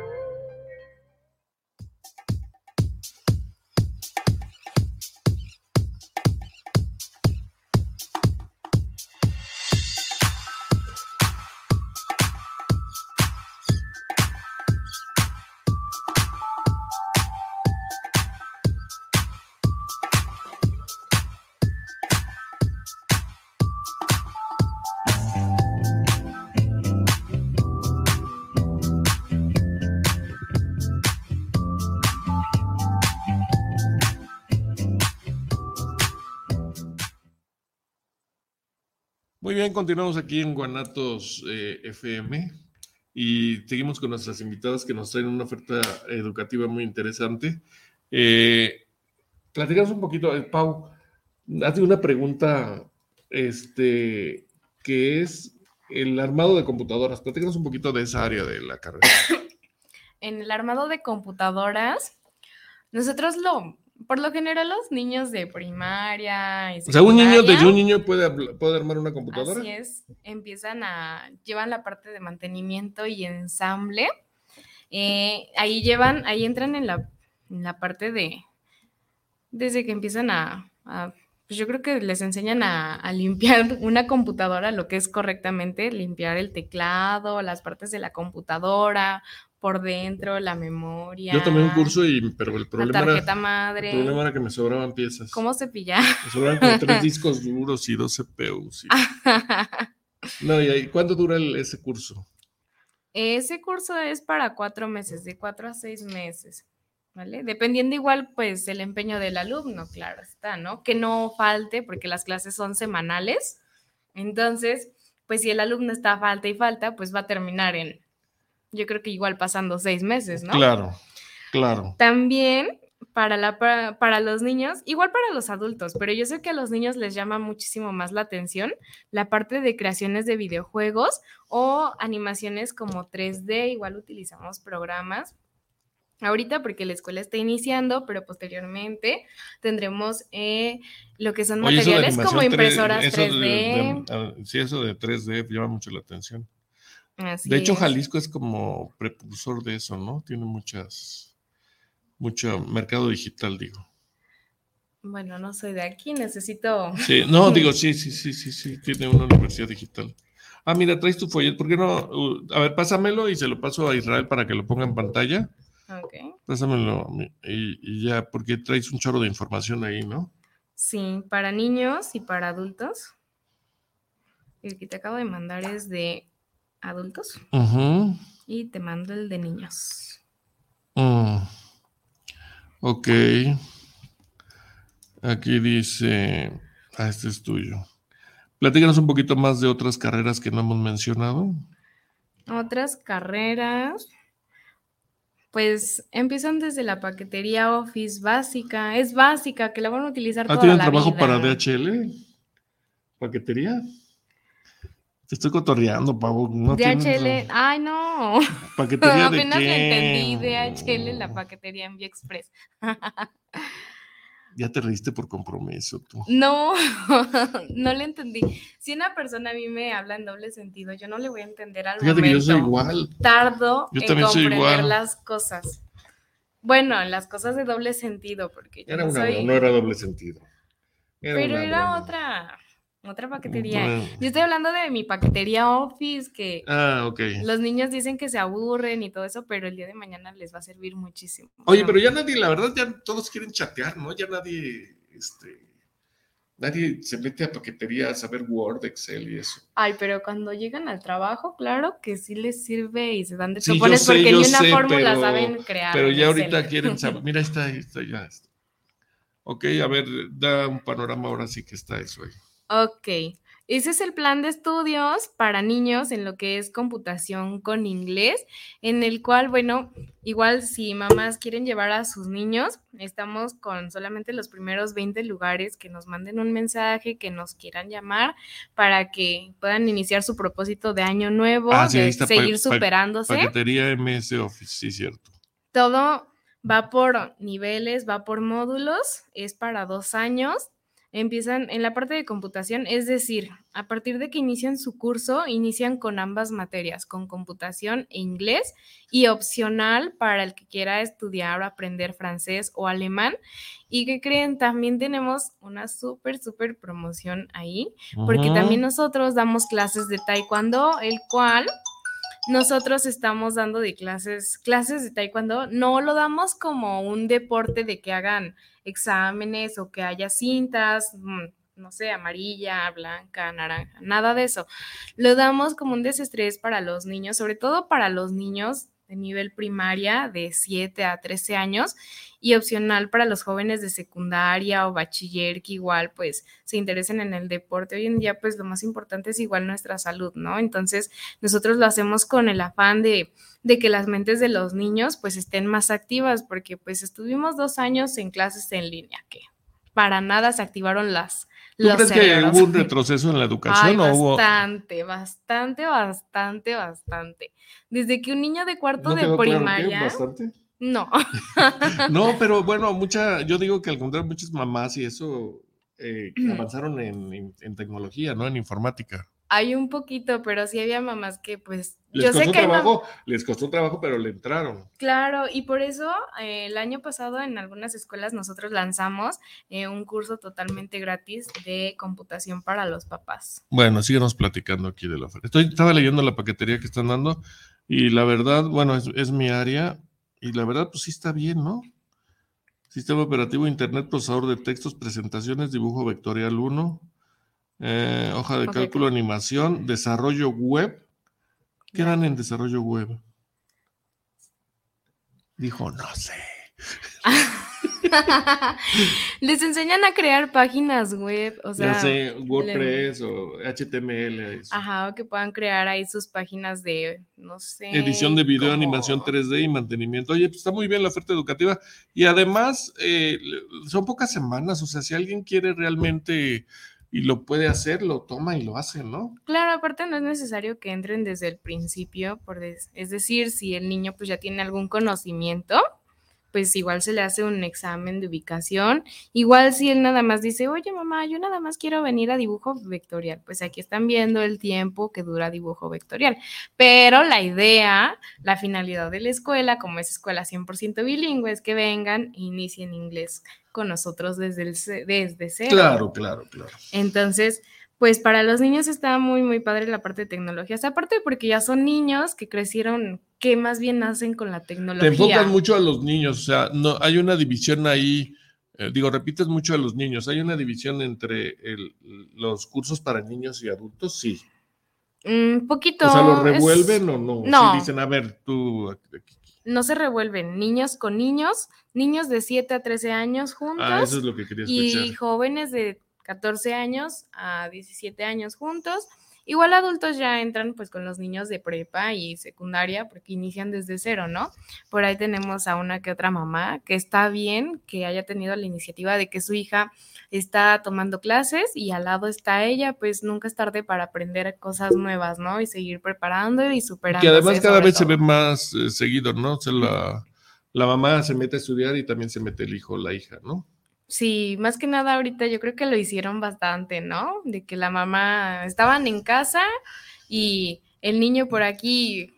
Muy bien, continuamos aquí en Guanatos eh, FM y seguimos con nuestras invitadas que nos traen una oferta educativa muy interesante. Eh, platicamos un poquito, eh, Pau, hace una pregunta, este, que es el armado de computadoras. Platícanos un poquito de esa área de la carrera. En el armado de computadoras, nosotros lo, por lo general los niños de primaria y O sea, un niño, desde un niño puede, puede armar una computadora. Así es, empiezan a, llevan la parte de mantenimiento y ensamble. Eh, ahí llevan, ahí entran en la, en la parte de, desde que empiezan a, a- pues yo creo que les enseñan a, a limpiar una computadora, lo que es correctamente limpiar el teclado, las partes de la computadora, por dentro, la memoria. Yo tomé un curso y, pero el problema la tarjeta era, madre. el problema era que me sobraban piezas. ¿Cómo cepillar? Me sobraban como tres discos duros y dos CPUs. y- No, y ahí, ¿cuánto dura el- ese curso? Ese curso es para cuatro meses, de cuatro a seis meses, ¿vale? Dependiendo igual, pues, el empeño del alumno, claro está, ¿no? Que no falte, porque las clases son semanales. Entonces, pues, si el alumno está falta y falta, pues va a terminar en, yo creo que igual pasando seis meses, ¿no? Claro, claro. También para, la, para, para los niños, igual para los adultos, pero yo sé que a los niños les llama muchísimo más la atención la parte de creaciones de videojuegos o animaciones como 3D, igual utilizamos programas. Ahorita porque la escuela está iniciando, pero posteriormente tendremos eh, lo que son Oye, materiales como impresoras eso de- 3D. de- ah, sí, eso de 3D llama mucho la atención. Así de hecho, es. Jalisco es como precursor de eso, ¿no? Tiene muchas, mucho mercado digital, digo. Bueno, no soy de aquí, necesito... Sí, no, digo, sí, sí, sí, sí, sí, tiene una universidad digital. Ah, mira, traes tu folleto, ¿por qué no? Uh, a ver, pásamelo y se lo paso a Israel para que lo ponga en pantalla. Ok. Pásamelo y ya, porque traes un chorro de información ahí, ¿no? Sí, para niños y para adultos. El que te acabo de mandar es de adultos y te mando el de niños. Mm. Ok. Aquí dice, ah, este es tuyo. Platícanos un poquito más de otras carreras que no hemos mencionado. Otras carreras, pues empiezan desde la paquetería Office básica. Es básica, que la van a utilizar ¿Ah, toda tienen la trabajo vida. para DHL? ¿Paquetería? Te estoy cotorreando, pavo. No DHL, ay no. ¿Paquetería de Apenas le qué? entendí DHL, la paquetería Envía Express. Ya te reíste por compromiso, tú. No, no le entendí. Si una persona a mí me habla en doble sentido, yo no le voy a entender al Fíjate que yo soy momento. igual. Tardo Yo en también soy comprender igual. las cosas. Bueno, las cosas de doble sentido, porque yo Era no una, soy. no era doble sentido. Era pero una era otra, otra paquetería. Bueno. Yo estoy hablando de mi paquetería Office, que Ah, los niños dicen que se aburren y todo eso, pero el día de mañana les va a servir muchísimo. Oye, pero ya nadie, la verdad, ya todos quieren chatear, ¿no? Ya nadie, este, nadie se mete a paquetería a saber Word, Excel y eso. Ay, pero cuando llegan al trabajo, claro que sí les sirve y se dan de topones porque ni una sé, fórmula pero- saben crear. Pero ya Excel. ahorita quieren saber. Mira, está, ahí está, ya está. Ok, a ver, da un panorama ahora sí que está eso ahí. Ok, ese es el plan de estudios para niños en lo que es computación con inglés, en el cual, bueno, igual si mamás quieren llevar a sus niños, estamos con solamente los primeros 20 lugares que nos manden un mensaje, que nos quieran llamar para que puedan iniciar su propósito de año nuevo, Ah, sí, de está, pa- seguir pa- superándose. Paquetería MS Office, sí, cierto. Todo va por niveles, va por módulos, es para dos años. Empiezan en la parte de computación, es decir, a partir de que inician su curso, inician con ambas materias, con computación e inglés y opcional para el que quiera estudiar o aprender francés o alemán. Y que creen, también tenemos una súper, súper promoción ahí, porque también nosotros damos clases de taekwondo, el cual nosotros estamos dando de clases, clases de taekwondo, no lo damos como un deporte de que hagan exámenes o que haya cintas, mm, no sé, amarilla, blanca, naranja, nada de eso. Lo damos como un desestrés para los niños, sobre todo para los niños de nivel primaria de 7 a 13 años y opcional para los jóvenes de secundaria o bachiller que igual pues se interesen en el deporte. Hoy en día pues lo más importante es igual nuestra salud, ¿no? Entonces nosotros lo hacemos con el afán de, de que las mentes de los niños pues estén más activas porque pues estuvimos dos años en clases en línea que para nada se activaron las... ¿Tú los crees que hubo un retroceso en la educación Ay, o hubo.? bastante, bastante, bastante, bastante. Desde que un niño de cuarto ¿No de quedó claro primaria. ¿Bastante? No. No, pero bueno, mucha, yo digo que al contrario, muchas mamás y eso eh, avanzaron en, en- en tecnología, ¿no? En informática. Hay un poquito, pero sí había mamás que pues les yo costó sé que trabajo, les costó trabajo, pero le entraron. Claro, y por eso eh, el año pasado en algunas escuelas nosotros lanzamos eh, un curso totalmente gratis de computación para los papás. Bueno, síguenos platicando aquí de la oferta. Estoy, estaba leyendo la paquetería que están dando y la verdad, bueno, es, es mi área y la verdad, pues sí está bien, ¿no? Sistema operativo, internet, procesador de textos, presentaciones, dibujo vectorial 1, eh, hoja de cálculo, animación, desarrollo web. ¿Qué dan en desarrollo web? Dijo, no sé. Les enseñan a crear páginas web, o sea, ya sé, le- WordPress o HTML. eso. Ajá, o que puedan crear ahí sus páginas de, no sé. Edición de video, animación 3D y mantenimiento. Oye, pues está muy bien la oferta educativa. Y además, eh, son pocas semanas. O sea, si alguien quiere realmente y lo puede hacer, lo toma y lo hace, ¿no? Claro, aparte no es necesario que entren desde el principio, por es decir, si el niño pues ya tiene algún conocimiento, pues igual se le hace un examen de ubicación. Igual si él nada más dice, oye mamá, yo nada más quiero venir a dibujo vectorial, pues aquí están viendo el tiempo que dura dibujo vectorial. Pero la idea, la finalidad de la escuela, como es escuela 100% bilingüe, es que vengan e inicien inglés con nosotros desde, el, desde cero. Claro, claro, claro. Entonces, pues para los niños está muy, muy padre la parte de tecnologías. Aparte porque ya son niños que crecieron, que más bien hacen con la Te tecnología. enfocas mucho a los niños. O sea, no hay una división ahí. eh, digo, repites mucho a los niños. Hay una división entre el- los cursos para niños y adultos, sí. Un poquito. O sea, ¿los es- revuelven o no? No. Sí dicen, a ver, tú. No se revuelven niños con niños, niños de 7 a 13 años juntos. Ah, eso es lo que quería y escuchar. jóvenes de 14 años a 17 años juntos. Igual adultos ya entran pues con los niños de prepa y secundaria porque inician desde cero, ¿no? Por ahí tenemos a una que otra mamá que está bien que haya tenido la iniciativa de que su hija está tomando clases y al lado está ella, pues nunca es tarde para aprender cosas nuevas, ¿no? Y seguir preparando y superando. Que además cada vez se ve más eh, seguido, ¿no? O sea, la, la mamá se mete a estudiar y también se mete el hijo o la hija, ¿no? Sí, más que nada ahorita yo creo que lo hicieron bastante, ¿no? De que la mamá estaban en casa y el niño por aquí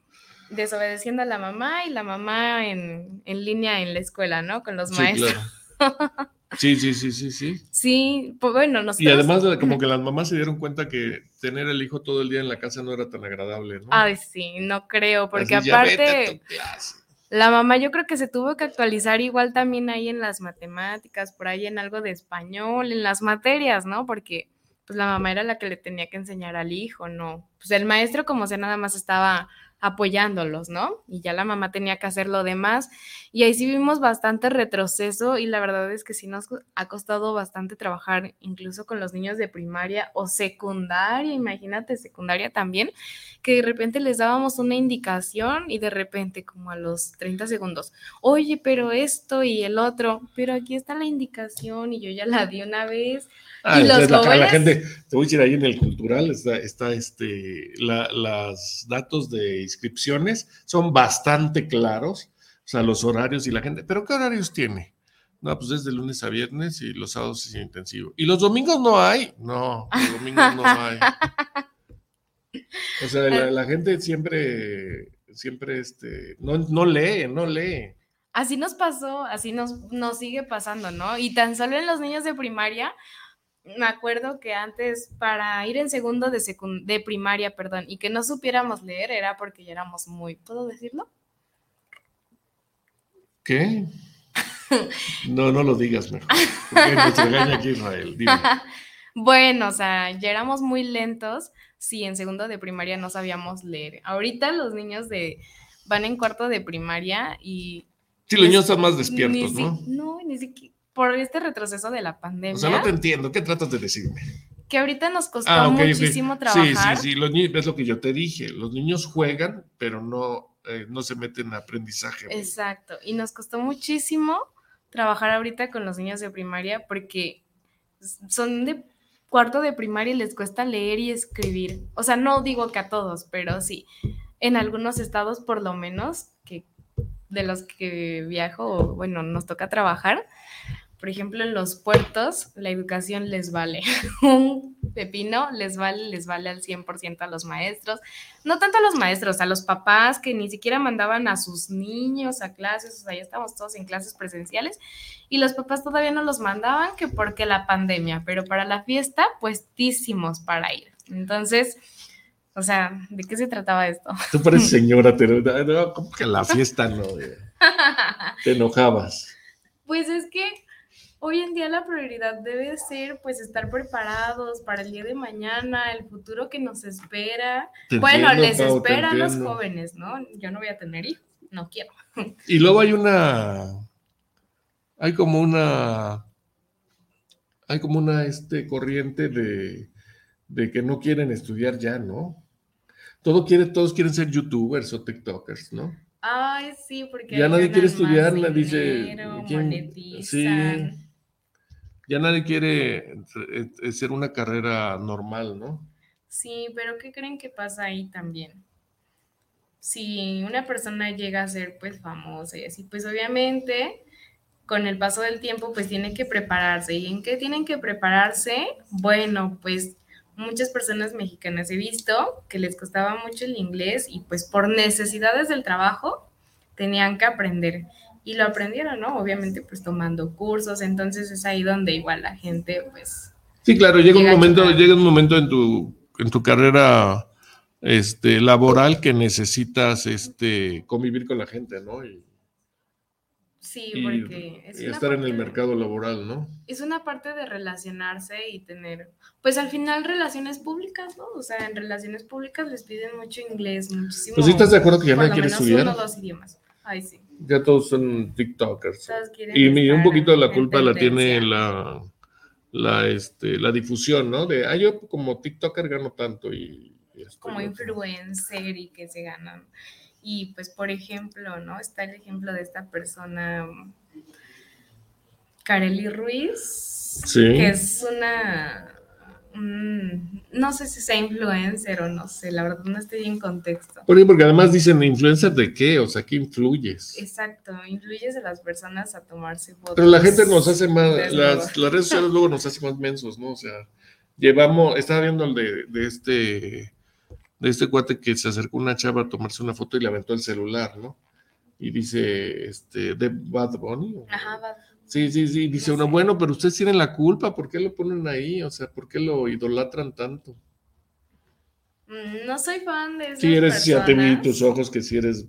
desobedeciendo a la mamá y la mamá en, en línea en la escuela, ¿no? Con los Sí, maestros. claro. Sí, sí, sí, sí, sí. Sí, pues bueno, nosotros... Y además de- como que las mamás se dieron cuenta que tener el hijo todo el día en la casa no era tan agradable, ¿no? Ay, sí, no creo, porque Así, ya vete a aparte... tu clase. La mamá yo creo que se tuvo que actualizar igual también ahí en las matemáticas, por ahí en algo de español, en las materias, ¿no? Porque pues la mamá era la que le tenía que enseñar al hijo, ¿no? Pues el maestro como sea nada más estaba apoyándolos, ¿no? Y ya la mamá tenía que hacer lo demás. Y ahí sí vimos bastante retroceso y la verdad es que sí nos ha costado bastante trabajar incluso con los niños de primaria o secundaria, imagínate, secundaria también, que de repente les dábamos una indicación y de repente como a los 30 segundos, oye, pero esto y el otro, pero aquí está la indicación y yo ya la di una vez. Ah, y los la, la jóvenes- gente, te voy a decir ahí en el cultural, está, está este, la, las datos de inscripciones son bastante claros, o sea, los horarios y la gente, pero ¿qué horarios tiene? No, pues es de lunes a viernes y los sábados es intensivo. ¿Y los domingos no hay? No, los domingos no hay. O sea, la, la gente siempre, siempre, este, no, no lee, no lee. Así nos pasó, así nos, nos sigue pasando, ¿no? Y tan solo en los niños de primaria, me acuerdo que antes para ir en segundo de, secund- de primaria, perdón, y que no supiéramos leer era porque ya éramos muy, ¿puedo decirlo? ¿Qué? No, no lo digas mejor. Porque nos regaña aquí Israel. Dime. Bueno, o sea, ya éramos muy lentos si en segundo de primaria no sabíamos leer. Ahorita los niños de van en cuarto de primaria y... Sí, los niños están más ni despiertos, si- ¿no? No, ni siquiera por este retroceso de la pandemia, O sea, no te entiendo. ¿Qué tratas de decirme? que ahorita nos costó Ah, muchísimo trabajar. Sí, sí, sí. Los niños, es lo que yo te dije. Los niños juegan, pero no, eh, no se meten en aprendizaje. Exacto. Y nos costó muchísimo trabajar ahorita con los niños de primaria porque son de cuarto de primaria y les cuesta leer y escribir. O sea, no digo que a todos, pero sí. En algunos estados, por lo menos, que de los que viajo, bueno, nos toca trabajar. Por ejemplo, en los puertos, la educación les vale un pepino, les vale, les vale al 100% a los maestros. No tanto a los maestros, a los papás que ni siquiera mandaban a sus niños a clases, o sea, ya estamos todos en clases presenciales y los papás todavía no los mandaban que porque la pandemia, pero para la fiesta, puestísimos para ir. Entonces, o sea, ¿de qué se trataba esto? Tú pareces señora, pero no, como que la fiesta no. Te enojabas. Pues es que hoy en día la prioridad debe ser pues estar preparados para el día de mañana, el futuro que nos espera. bueno, les espera a los jóvenes, ¿no? Yo no voy a tener hijos, no quiero. Y luego hay una, hay como una, hay como una este, corriente de, de que no quieren estudiar ya, ¿no? Todo quiere, todos quieren ser youtubers o tiktokers, ¿no? Ay, sí, porque ya nadie quiere estudiar, nadie dice sí, ya nadie quiere eh, ser una carrera normal, ¿no? Sí, pero ¿qué creen que pasa ahí también? Si una persona llega a ser pues famosa y así, pues obviamente con el paso del tiempo pues tiene que prepararse. ¿Y en qué tienen que prepararse? Bueno, pues muchas personas mexicanas he visto que les costaba mucho el inglés y pues por necesidades del trabajo tenían que aprender y lo aprendieron, ¿no? Obviamente pues tomando cursos, entonces es ahí donde igual la gente pues... Sí, claro, llega, un momento, llega un momento en tu, en tu carrera este, laboral que necesitas este, convivir con la gente, ¿no? Y, Sí, porque es y estar en el mercado laboral, ¿no? Es una parte de relacionarse y tener, pues al final relaciones públicas, ¿no? O sea, en relaciones públicas les piden mucho inglés, muchísimo. Pues sí estás de acuerdo que ya nadie quiere estudiar. Uno dos idiomas. Ay, sí. Ya todos son TikTokers. y un poquito de la culpa la tiene la, la, este, la difusión, ¿no? De, ah, yo como TikToker gano tanto y... como influencer y que se ganan y pues, por ejemplo, ¿no? Está el ejemplo de esta persona, Kareli Ruiz, que es una, no sé si sea influencer o no sé, la verdad no estoy en contexto. Porque, porque además dicen, ¿influencer de qué? O sea, ¿qué influyes? Exacto, influyes a las personas a tomarse fotos. Pero la gente nos hace más, las, las, redes sociales luego nos hacen más mensos, ¿no? O sea, llevamos, estaba viendo el de, de este de este cuate que se acercó una chava a tomarse una foto y le aventó el celular, ¿no? Y dice, este, de Bad Bunny. Ajá, Bad Sí, sí, sí. Dice uno, bueno, pero ustedes tienen la culpa, ¿por qué lo ponen ahí? O sea, ¿por qué lo idolatran tanto? Mm, no soy fan de eso. Sí, eres, ya te vi tus ojos que si eres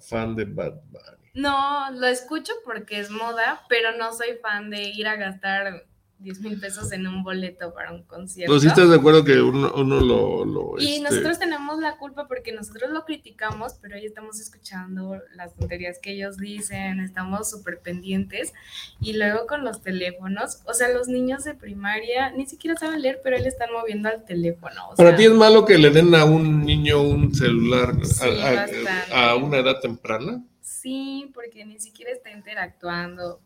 fan de Bad Bunny. No, lo escucho porque es moda, pero no soy fan de ir a gastar 10 mil pesos en un boleto para un concierto. Pues sí estás de acuerdo que uno, lo... y este nosotros tenemos la culpa porque nosotros lo criticamos, pero ahí estamos escuchando las tonterías que ellos dicen, estamos súper pendientes. Y luego con los teléfonos, o sea, los niños de primaria ni siquiera saben leer, pero él están moviendo al teléfono. para ti es malo que le den a un niño un celular a, a una edad temprana. Sí, porque ni siquiera está interactuando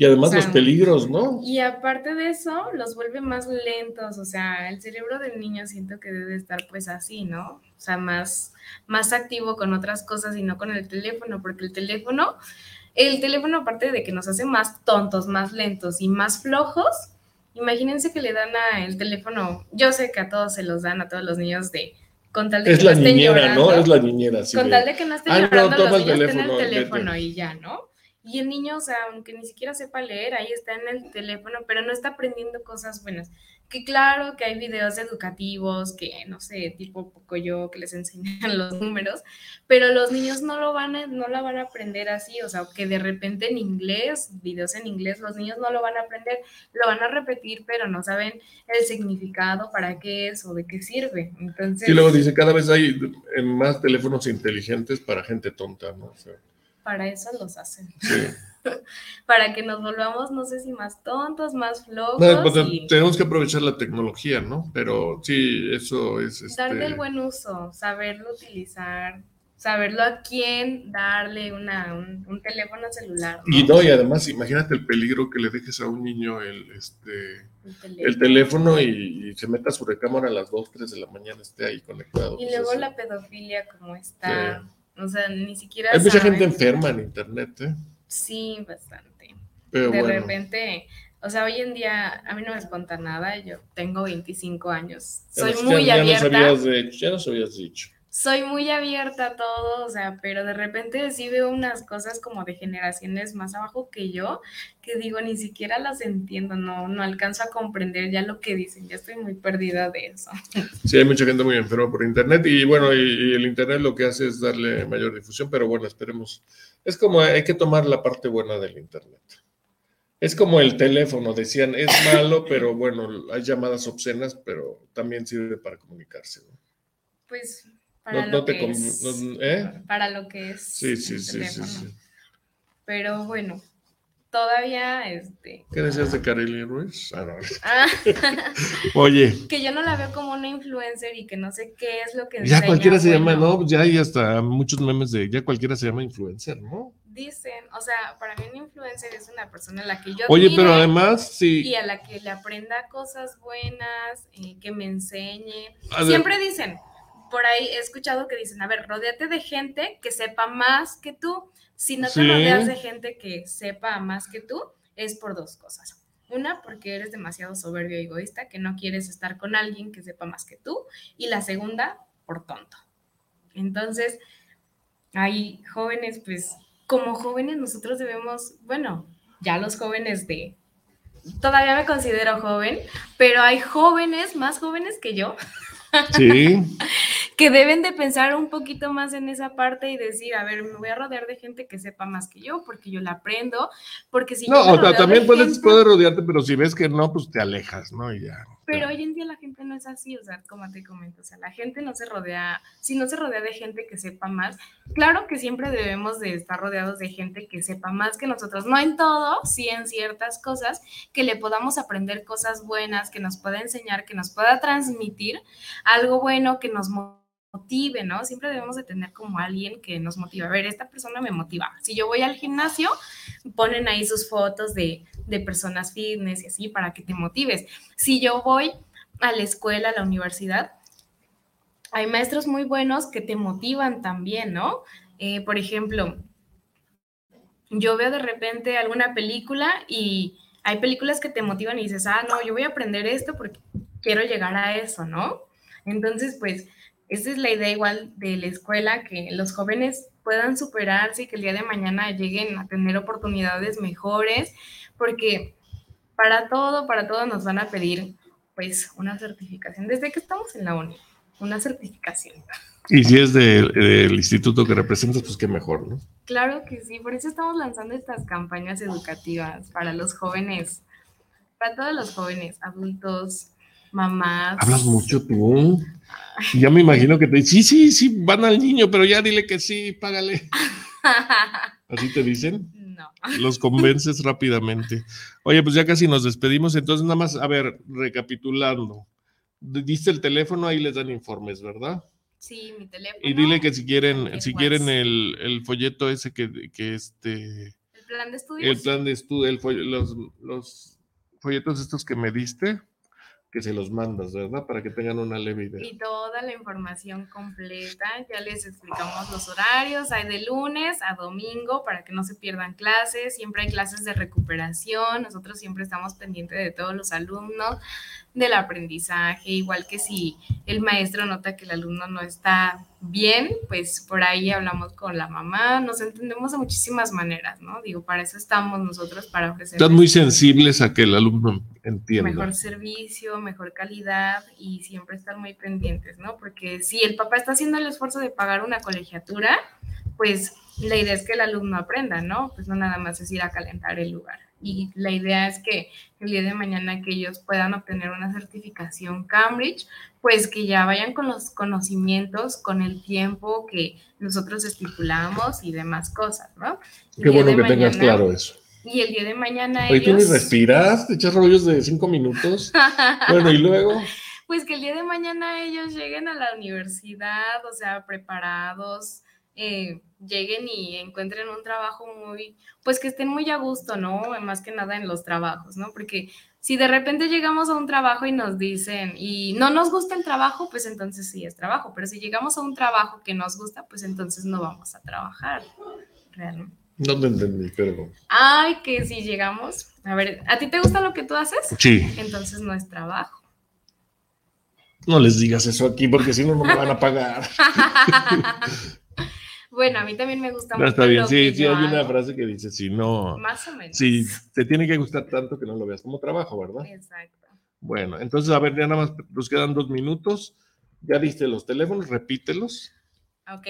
y además los peligros, ¿no? Y aparte de eso, los vuelve más lentos, o sea, el cerebro del niño siento que debe estar pues así, ¿no? O sea, más, más activo con otras cosas y no con el teléfono, porque el teléfono, el teléfono aparte de que nos hace más tontos, más lentos y más flojos, imagínense que le dan a el teléfono, yo sé que a todos se los dan, a todos los niños de con tal de es que la no estén niñera, llorando, ¿no? Es la niñera, sí. Con tal de que no estén llorando, los niños el teléfono, el teléfono y ya, ¿no? Y el niño, o sea, aunque ni siquiera sepa leer, ahí está en el teléfono, pero no está aprendiendo cosas buenas. Que claro que hay videos educativos, que no sé, tipo yo, que les enseñan los números, pero los niños no lo van a, no la van a aprender así, o sea, que de repente en inglés, videos en inglés, los niños no lo van a aprender, lo van a repetir, pero no saben el significado, para qué es o de qué sirve. Entonces... Y luego dice, cada vez hay más teléfonos inteligentes para gente tonta, ¿no? O sea, para eso los hacen. para que nos volvamos, no sé si más tontos, más flojos. Pues, tenemos que aprovechar la tecnología, ¿no? Pero sí, eso es... Este... Darle el buen uso, saberlo utilizar, saberlo a quién darle una, un, teléfono celular. Y no, y además, imagínate el peligro que le dejes a un niño el, este, el teléfono, y, se meta a su recámara a las 2, 3 de la mañana, esté ahí conectado. Y luego la pedofilia como está. O sea, ni siquiera. Hay mucha gente enferma en internet, ¿eh? Sí, bastante. de repente O sea, hoy en día a mí no me espanta nada, yo tengo 25 años, soy muy ya, abierta. De- ya nos habías dicho. Soy muy abierta a todo, o sea, pero de repente sí veo unas cosas como de generaciones más abajo que yo, que digo, ni siquiera las entiendo, no, no alcanzo a comprender ya lo que dicen, ya estoy muy perdida de eso. Sí, hay mucha gente muy enferma por internet y bueno, y, y el internet lo que hace es darle mayor difusión, pero bueno, esperemos. Es como hay que tomar la parte buena del internet. Es como el teléfono, decían, es malo, pero bueno, hay llamadas obscenas, pero también sirve para comunicarse. ¿no? Pues para No- lo no que es, no- ¿eh? para lo que es Sí, sí, sí, sí, sí. Pero bueno, todavía este ¿Qué decías de Kareli Ruiz? Ah, ah, Oye, que yo no la veo como una influencer y que no sé qué es lo que ya enseña, cualquiera se llama. ¿no? Ya hay hasta muchos memes de, ya cualquiera se llama influencer, ¿no? Dicen, o sea, para mí un influencer es una persona a la que yo Oye, pero además, sí. y a la que le aprenda cosas buenas, eh, que me enseñe. A ver. Siempre dicen, por ahí he escuchado que dicen, a ver, rodeate de gente que sepa más que tú. Si no te Sí. rodeas de gente que sepa más que tú, es por dos cosas. Una, porque eres demasiado soberbio y egoísta, que no quieres estar con alguien que sepa más que tú. Y la segunda, por tonto. Entonces, hay jóvenes, pues, como jóvenes nosotros debemos, bueno, ya los jóvenes de, todavía me considero joven, pero hay jóvenes, más jóvenes que yo, Sí. que deben de pensar un poquito más en esa parte y decir, a ver, me voy a rodear de gente que sepa más que yo, porque yo la aprendo, porque si yo No, me o sea, rodeo también de puedes, gente- puedes rodearte, pero si ves que no, pues te alejas, ¿no? Y ya. Pero hoy en día la gente no es así, o sea, como te comento, o sea, la gente no se rodea, si no se rodea de gente que sepa más, claro que siempre debemos de estar rodeados de gente que sepa más que nosotros, no en todo, sí en ciertas cosas, que le podamos aprender cosas buenas, que nos pueda enseñar, que nos pueda transmitir algo bueno, que nos motive, ¿no? Siempre debemos de tener como alguien que nos motive. A ver, esta persona me motiva. Si yo voy al gimnasio, ponen ahí sus fotos de, de personas fitness y así para que te motives. Si yo voy a la escuela, a la universidad, hay maestros muy buenos que te motivan también, ¿no? Eh, por ejemplo, yo veo de repente alguna película y hay películas que te motivan y dices, ah, no, yo voy a aprender esto porque quiero llegar a eso, ¿no? Entonces, pues, esa es la idea igual de la escuela, que los jóvenes puedan superarse y que el día de mañana lleguen a tener oportunidades mejores, porque para todo, para todo nos van a pedir, pues, una certificación. Desde que estamos en la uni, una certificación. Y si es de- del instituto que representas, pues qué mejor, ¿no? Claro que sí, por eso estamos lanzando estas campañas educativas para los jóvenes, para todos los jóvenes, adultos, mamás. Hablas mucho tú. Y Ya me imagino que te dicen, sí, sí, sí, van al niño, pero ya dile que sí, págale. ¿Así te dicen? No. Los convences rápidamente. Oye, pues ya casi nos despedimos, entonces nada más, a ver, recapitulando. Diste el teléfono, ahí les dan informes, ¿verdad? Sí, mi teléfono. Y dile que si quieren, el si quieren el, el folleto ese que, que este, El plan de estudios. el plan de estudio, los, los folletos estos que me diste, que se los mandas, ¿verdad? Para que tengan una leve idea. Y toda la información completa, ya les explicamos los horarios, hay de lunes a domingo para que no se pierdan clases, siempre hay clases de recuperación, nosotros siempre estamos pendientes de todos los alumnos, del aprendizaje, igual que si el maestro nota que el alumno no está bien, pues por ahí hablamos con la mamá, nos entendemos de muchísimas maneras, ¿no? Digo, para eso estamos nosotros, para ofrecer Están muy sensibles a que el alumno entienda. mejor servicio, mejor calidad y siempre estar muy pendientes, ¿no? Porque si el papá está haciendo el esfuerzo de pagar una colegiatura, pues la idea es que el alumno aprenda, ¿no? Pues no nada más es ir a calentar el lugar. Y la idea es que el día de mañana que ellos puedan obtener una certificación Cambridge, pues que ya vayan con los conocimientos, con el tiempo que nosotros estipulamos y demás cosas, ¿no? Qué bueno que tengas claro eso. Y el día de mañana Oye, tú ni ellos... respiras, te echas rollos de cinco minutos. Bueno, y luego, Pues que el día de mañana ellos lleguen a la universidad, o sea, preparados, eh, lleguen y encuentren un trabajo muy, pues que estén muy a gusto, ¿no? Más que nada en los trabajos, ¿no? Porque si de repente llegamos a un trabajo y nos dicen, y no nos gusta el trabajo, pues entonces sí es trabajo, pero si llegamos a un trabajo que nos gusta, pues entonces no vamos a trabajar, realmente. No te entendí, pero. Ay, que si llegamos. A ver, ¿a ti te gusta lo que tú haces? Sí. Entonces no es trabajo. No les digas eso aquí porque si no, no me van a pagar. bueno, a mí también me gusta no, mucho. Está bien, sí, sí, hay una frase que dice: si no. Más o menos. Si te tiene que gustar tanto que no lo veas como trabajo, ¿verdad? Exacto. Bueno, entonces, a ver, ya nada más nos quedan dos minutos. Ya diste los teléfonos, repítelos. Ok.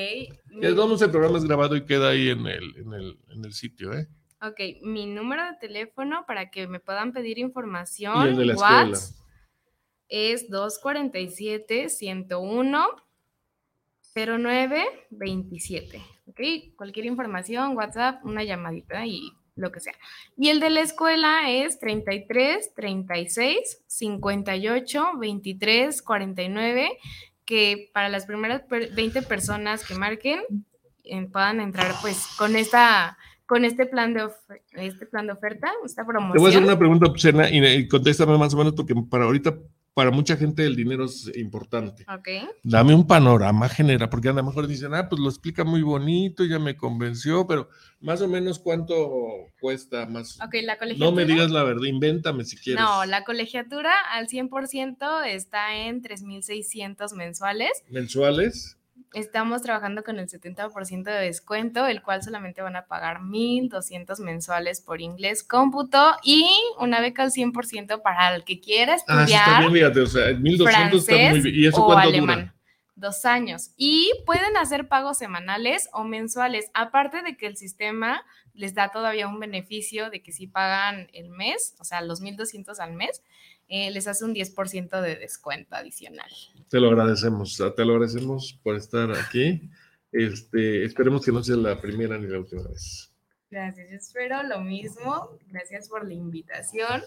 Ya vamos, el programa es grabado y queda ahí en el, en el, en el sitio, ¿eh? Ok, mi número de teléfono para que me puedan pedir información. Y el de la escuela. Es 247-101. 0927. ¿Ok? Cualquier información, WhatsApp, una llamadita y lo que sea. Y el de la escuela es 33 36 58 23 49, que para las primeras 20 personas que marquen eh, puedan entrar pues con esta con este plan de este plan de oferta, esta promoción. Te voy a hacer una pregunta y, y contéstame más o menos porque para ahorita para mucha gente el dinero es importante. Ok. Dame un panorama general, porque a lo mejor dicen, ah, pues lo explica muy bonito, ya me convenció, pero más o menos cuánto cuesta más. Ok, la colegiatura. No me digas la verdad, invéntame si quieres. No, la colegiatura al 100% está en 3.600 mensuales. ¿Mensuales? Estamos trabajando con el 70% de descuento, el cual solamente van a pagar 1.200 mensuales por inglés, cómputo y una beca al 100% para el que quiera estudiar. Ah, sí, está bien, fíjate, o sea, 1.200 está muy bien. ¿Y eso cuánto alemán. dura? Dos años. Y pueden hacer pagos semanales o mensuales, aparte de que el sistema les da todavía un beneficio de que si pagan el mes, o sea, los 1.200 al mes, eh, les hace un 10% de descuento adicional. Te lo agradecemos, te lo agradecemos por estar aquí. Este, esperemos que no sea la primera ni la última vez. Gracias, yo espero lo mismo. Gracias por la invitación.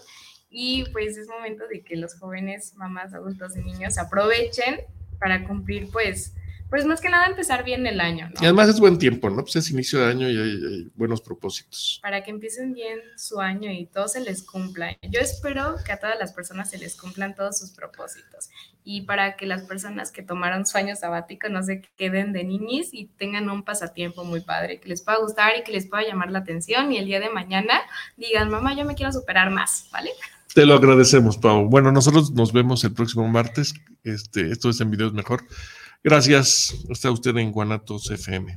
Y pues es momento de que los jóvenes, mamás, adultos y niños aprovechen para cumplir pues pues más que nada empezar bien el año, ¿no? Y además es buen tiempo, ¿no? Pues es inicio de año y hay, hay, buenos propósitos. Para que empiecen bien su año y todo se les cumpla. Yo espero que a todas las personas se les cumplan todos sus propósitos. Y para que las personas que tomaron su año sabático no se queden de niñis y tengan un pasatiempo muy padre, que les pueda gustar y que les pueda llamar la atención y el día de mañana digan, mamá, yo me quiero superar más, ¿vale? Te lo agradecemos, Pau. Bueno, nosotros nos vemos el próximo martes. Este, esto es en Videos Mejor. Gracias. Está usted en Guanatos FM.